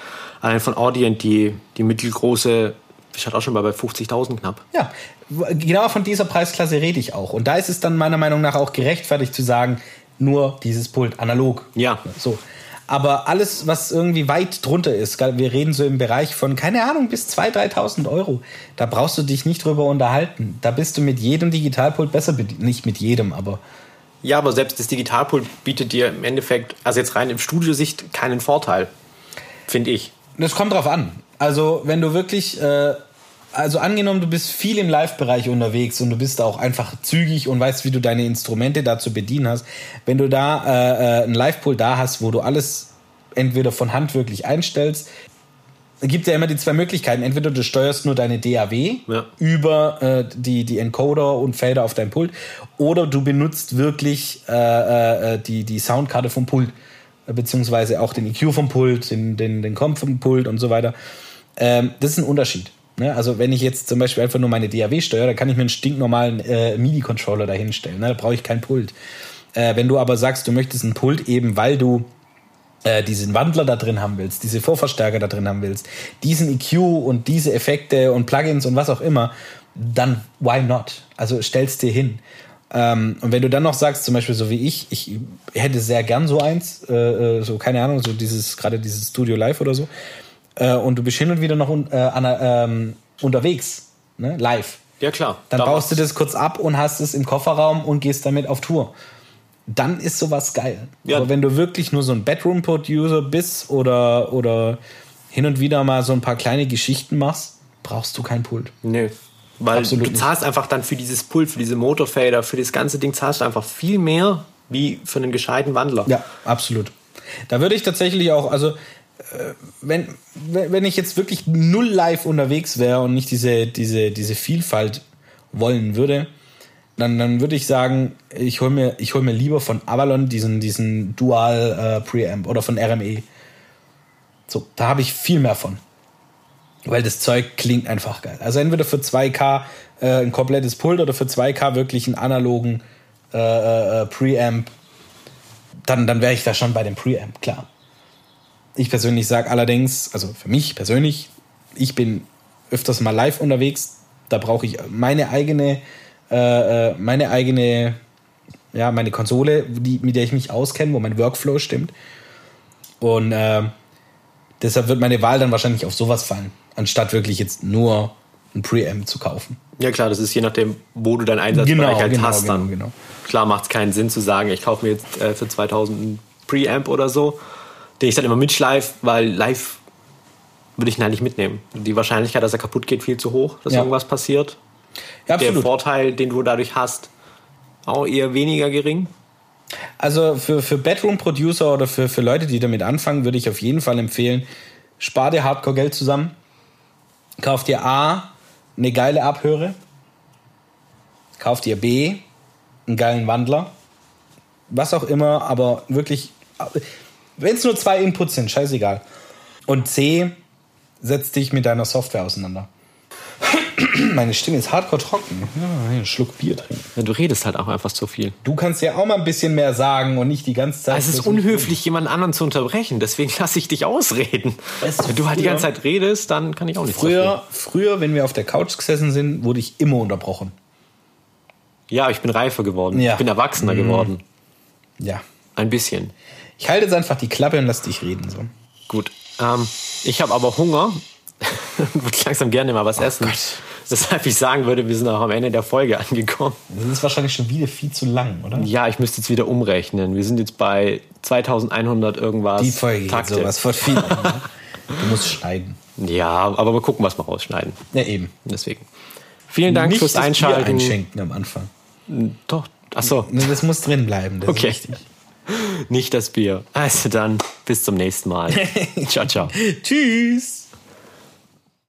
Speaker 1: eine von Audient, die, die mittelgroße, ich hatte auch schon mal bei 50.000 knapp.
Speaker 2: Ja, genau von dieser Preisklasse rede ich auch. Und da ist es dann meiner Meinung nach auch gerechtfertigt zu sagen, nur dieses Pult analog.
Speaker 1: Ja.
Speaker 2: So. Aber alles, was irgendwie weit drunter ist, wir reden so im Bereich von, keine Ahnung, bis 2.000, 3.000 Euro, da brauchst du dich nicht drüber unterhalten. Da bist du mit jedem Digitalpult besser bedient. Nicht mit jedem, aber
Speaker 1: ja, aber selbst das Digitalpult bietet dir im Endeffekt, also jetzt rein im Studiosicht, keinen Vorteil, finde ich.
Speaker 2: Das kommt drauf an. Also, wenn du wirklich, äh, also angenommen, du bist viel im Live-Bereich unterwegs und du bist auch einfach zügig und weißt, wie du deine Instrumente da zu bedienen hast. Wenn du da äh, äh ein Live-Pult da hast, wo du alles entweder von Hand wirklich einstellst, gibt ja immer die zwei Möglichkeiten. Entweder du steuerst nur deine DAW
Speaker 1: ja.
Speaker 2: über äh, die, die Encoder und Fader auf dein Pult oder du benutzt wirklich äh, äh, die, die Soundkarte vom Pult, beziehungsweise auch den EQ vom Pult, den, den, den Comp vom Pult und so weiter. Ähm, das ist ein Unterschied. Ne? Also wenn ich jetzt zum Beispiel einfach nur meine DAW steuere, dann kann ich mir einen stinknormalen äh, MIDI-Controller dahinstellen. Ne? Da brauche ich kein Pult. Äh, wenn du aber sagst, du möchtest ein Pult eben, weil du äh, diesen Wandler da drin haben willst, diese Vorverstärker da drin haben willst, diesen EQ und diese Effekte und Plugins und was auch immer, dann why not? Also stellst dir hin. Ähm, und wenn du dann noch sagst, zum Beispiel so wie ich, ich hätte sehr gern so eins, äh, äh so keine Ahnung, so dieses, gerade dieses Studio Live oder so, äh, und du bist hin und wieder noch un, äh, an, ähm, unterwegs, ne? live.
Speaker 1: Ja, klar.
Speaker 2: Dann baust du das kurz ab und hast es im Kofferraum und gehst damit auf Tour. Dann ist sowas geil. Ja. Aber wenn du wirklich nur so ein Bedroom-Producer bist oder, oder hin und wieder mal so ein paar kleine Geschichten machst, brauchst du kein Pult.
Speaker 1: Nee. Weil Absolut du zahlst nicht. einfach dann für dieses Pult, für diese Motorfader, für das ganze Ding zahlst du einfach viel mehr wie für einen gescheiten Wandler.
Speaker 2: Ja, absolut. Da würde ich tatsächlich auch, also wenn, wenn ich jetzt wirklich null live unterwegs wäre und nicht diese, diese, diese Vielfalt wollen würde, dann, dann würde ich sagen, ich hole mir, hol mir lieber von Avalon diesen, diesen Dual äh, Preamp oder von RME. So, da habe ich viel mehr von. Weil das Zeug klingt einfach geil. Also entweder für 2K äh, ein komplettes Pult oder für 2K wirklich einen analogen äh, äh, äh, Preamp. Dann, dann wäre ich da schon bei dem Preamp, klar. Ich persönlich sage allerdings, also für mich persönlich, ich bin öfters mal live unterwegs. Da brauche ich meine eigene, äh, äh, meine eigene, ja, meine Konsole, die, mit der ich mich auskenne, wo mein Workflow stimmt. Und äh, deshalb wird meine Wahl dann wahrscheinlich auf sowas fallen, anstatt wirklich jetzt nur ein Preamp zu kaufen.
Speaker 1: Ja klar, das ist je nachdem, wo du deinen Einsatzbereich genau, halt genau, hast. Genau, dann. Genau. Klar macht es keinen Sinn zu sagen, ich kaufe mir jetzt äh, für 2000 ein Preamp oder so den ich dann immer mitschleife, weil live würde ich ihn eigentlich mitnehmen. Die Wahrscheinlichkeit, dass er kaputt geht, viel zu hoch, dass ja. irgendwas passiert. Ja. Der Vorteil, den du dadurch hast, auch eher weniger gering.
Speaker 2: Also für, für Bedroom-Producer oder für, für Leute, die damit anfangen, würde ich auf jeden Fall empfehlen, spar dir Hardcore-Geld zusammen, kauf dir A, eine geile Abhöre, kauf dir B, einen geilen Wandler, was auch immer, aber wirklich wenn es nur zwei Inputs sind, scheißegal. Und C, setz dich mit deiner Software auseinander. Meine Stimme ist hardcore trocken. Ja, einen Schluck Bier trinken.
Speaker 1: Ja, du redest halt auch einfach zu viel.
Speaker 2: Du kannst ja auch mal ein bisschen mehr sagen und nicht die ganze Zeit.
Speaker 1: es ist unhöflich, jemand anderen zu unterbrechen. Deswegen lasse ich dich ausreden. Wenn du halt die ganze Zeit redest, dann kann ich auch nicht
Speaker 2: früher, früher, wenn wir auf der Couch gesessen sind, wurde ich immer unterbrochen.
Speaker 1: Ja, ich bin reifer geworden. Ja. Ich bin erwachsener mhm. geworden.
Speaker 2: Ja.
Speaker 1: Ein bisschen.
Speaker 2: Ich halte jetzt einfach die Klappe und lass dich reden. So.
Speaker 1: Gut. Ähm, ich habe aber Hunger. würde langsam gerne mal was oh essen. Gott. Weshalb ich sagen würde, wir sind auch am Ende der Folge angekommen.
Speaker 2: Das ist wahrscheinlich schon wieder viel zu lang, oder?
Speaker 1: Ja, ich müsste jetzt wieder umrechnen. Wir sind jetzt bei 2100 irgendwas.
Speaker 2: Die Folge Takte. geht sowas von viel. ne? Du musst schneiden.
Speaker 1: Ja, aber mal gucken, was wir rausschneiden.
Speaker 2: Ja, eben.
Speaker 1: Deswegen. Vielen Dank
Speaker 2: Nicht
Speaker 1: fürs Einschalten. Bier
Speaker 2: einschenken am Anfang.
Speaker 1: Doch. Achso.
Speaker 2: Das muss drin bleiben. Das
Speaker 1: okay. ist wichtig. Nicht das Bier. Also dann, bis zum nächsten Mal. ciao, ciao.
Speaker 2: Tschüss.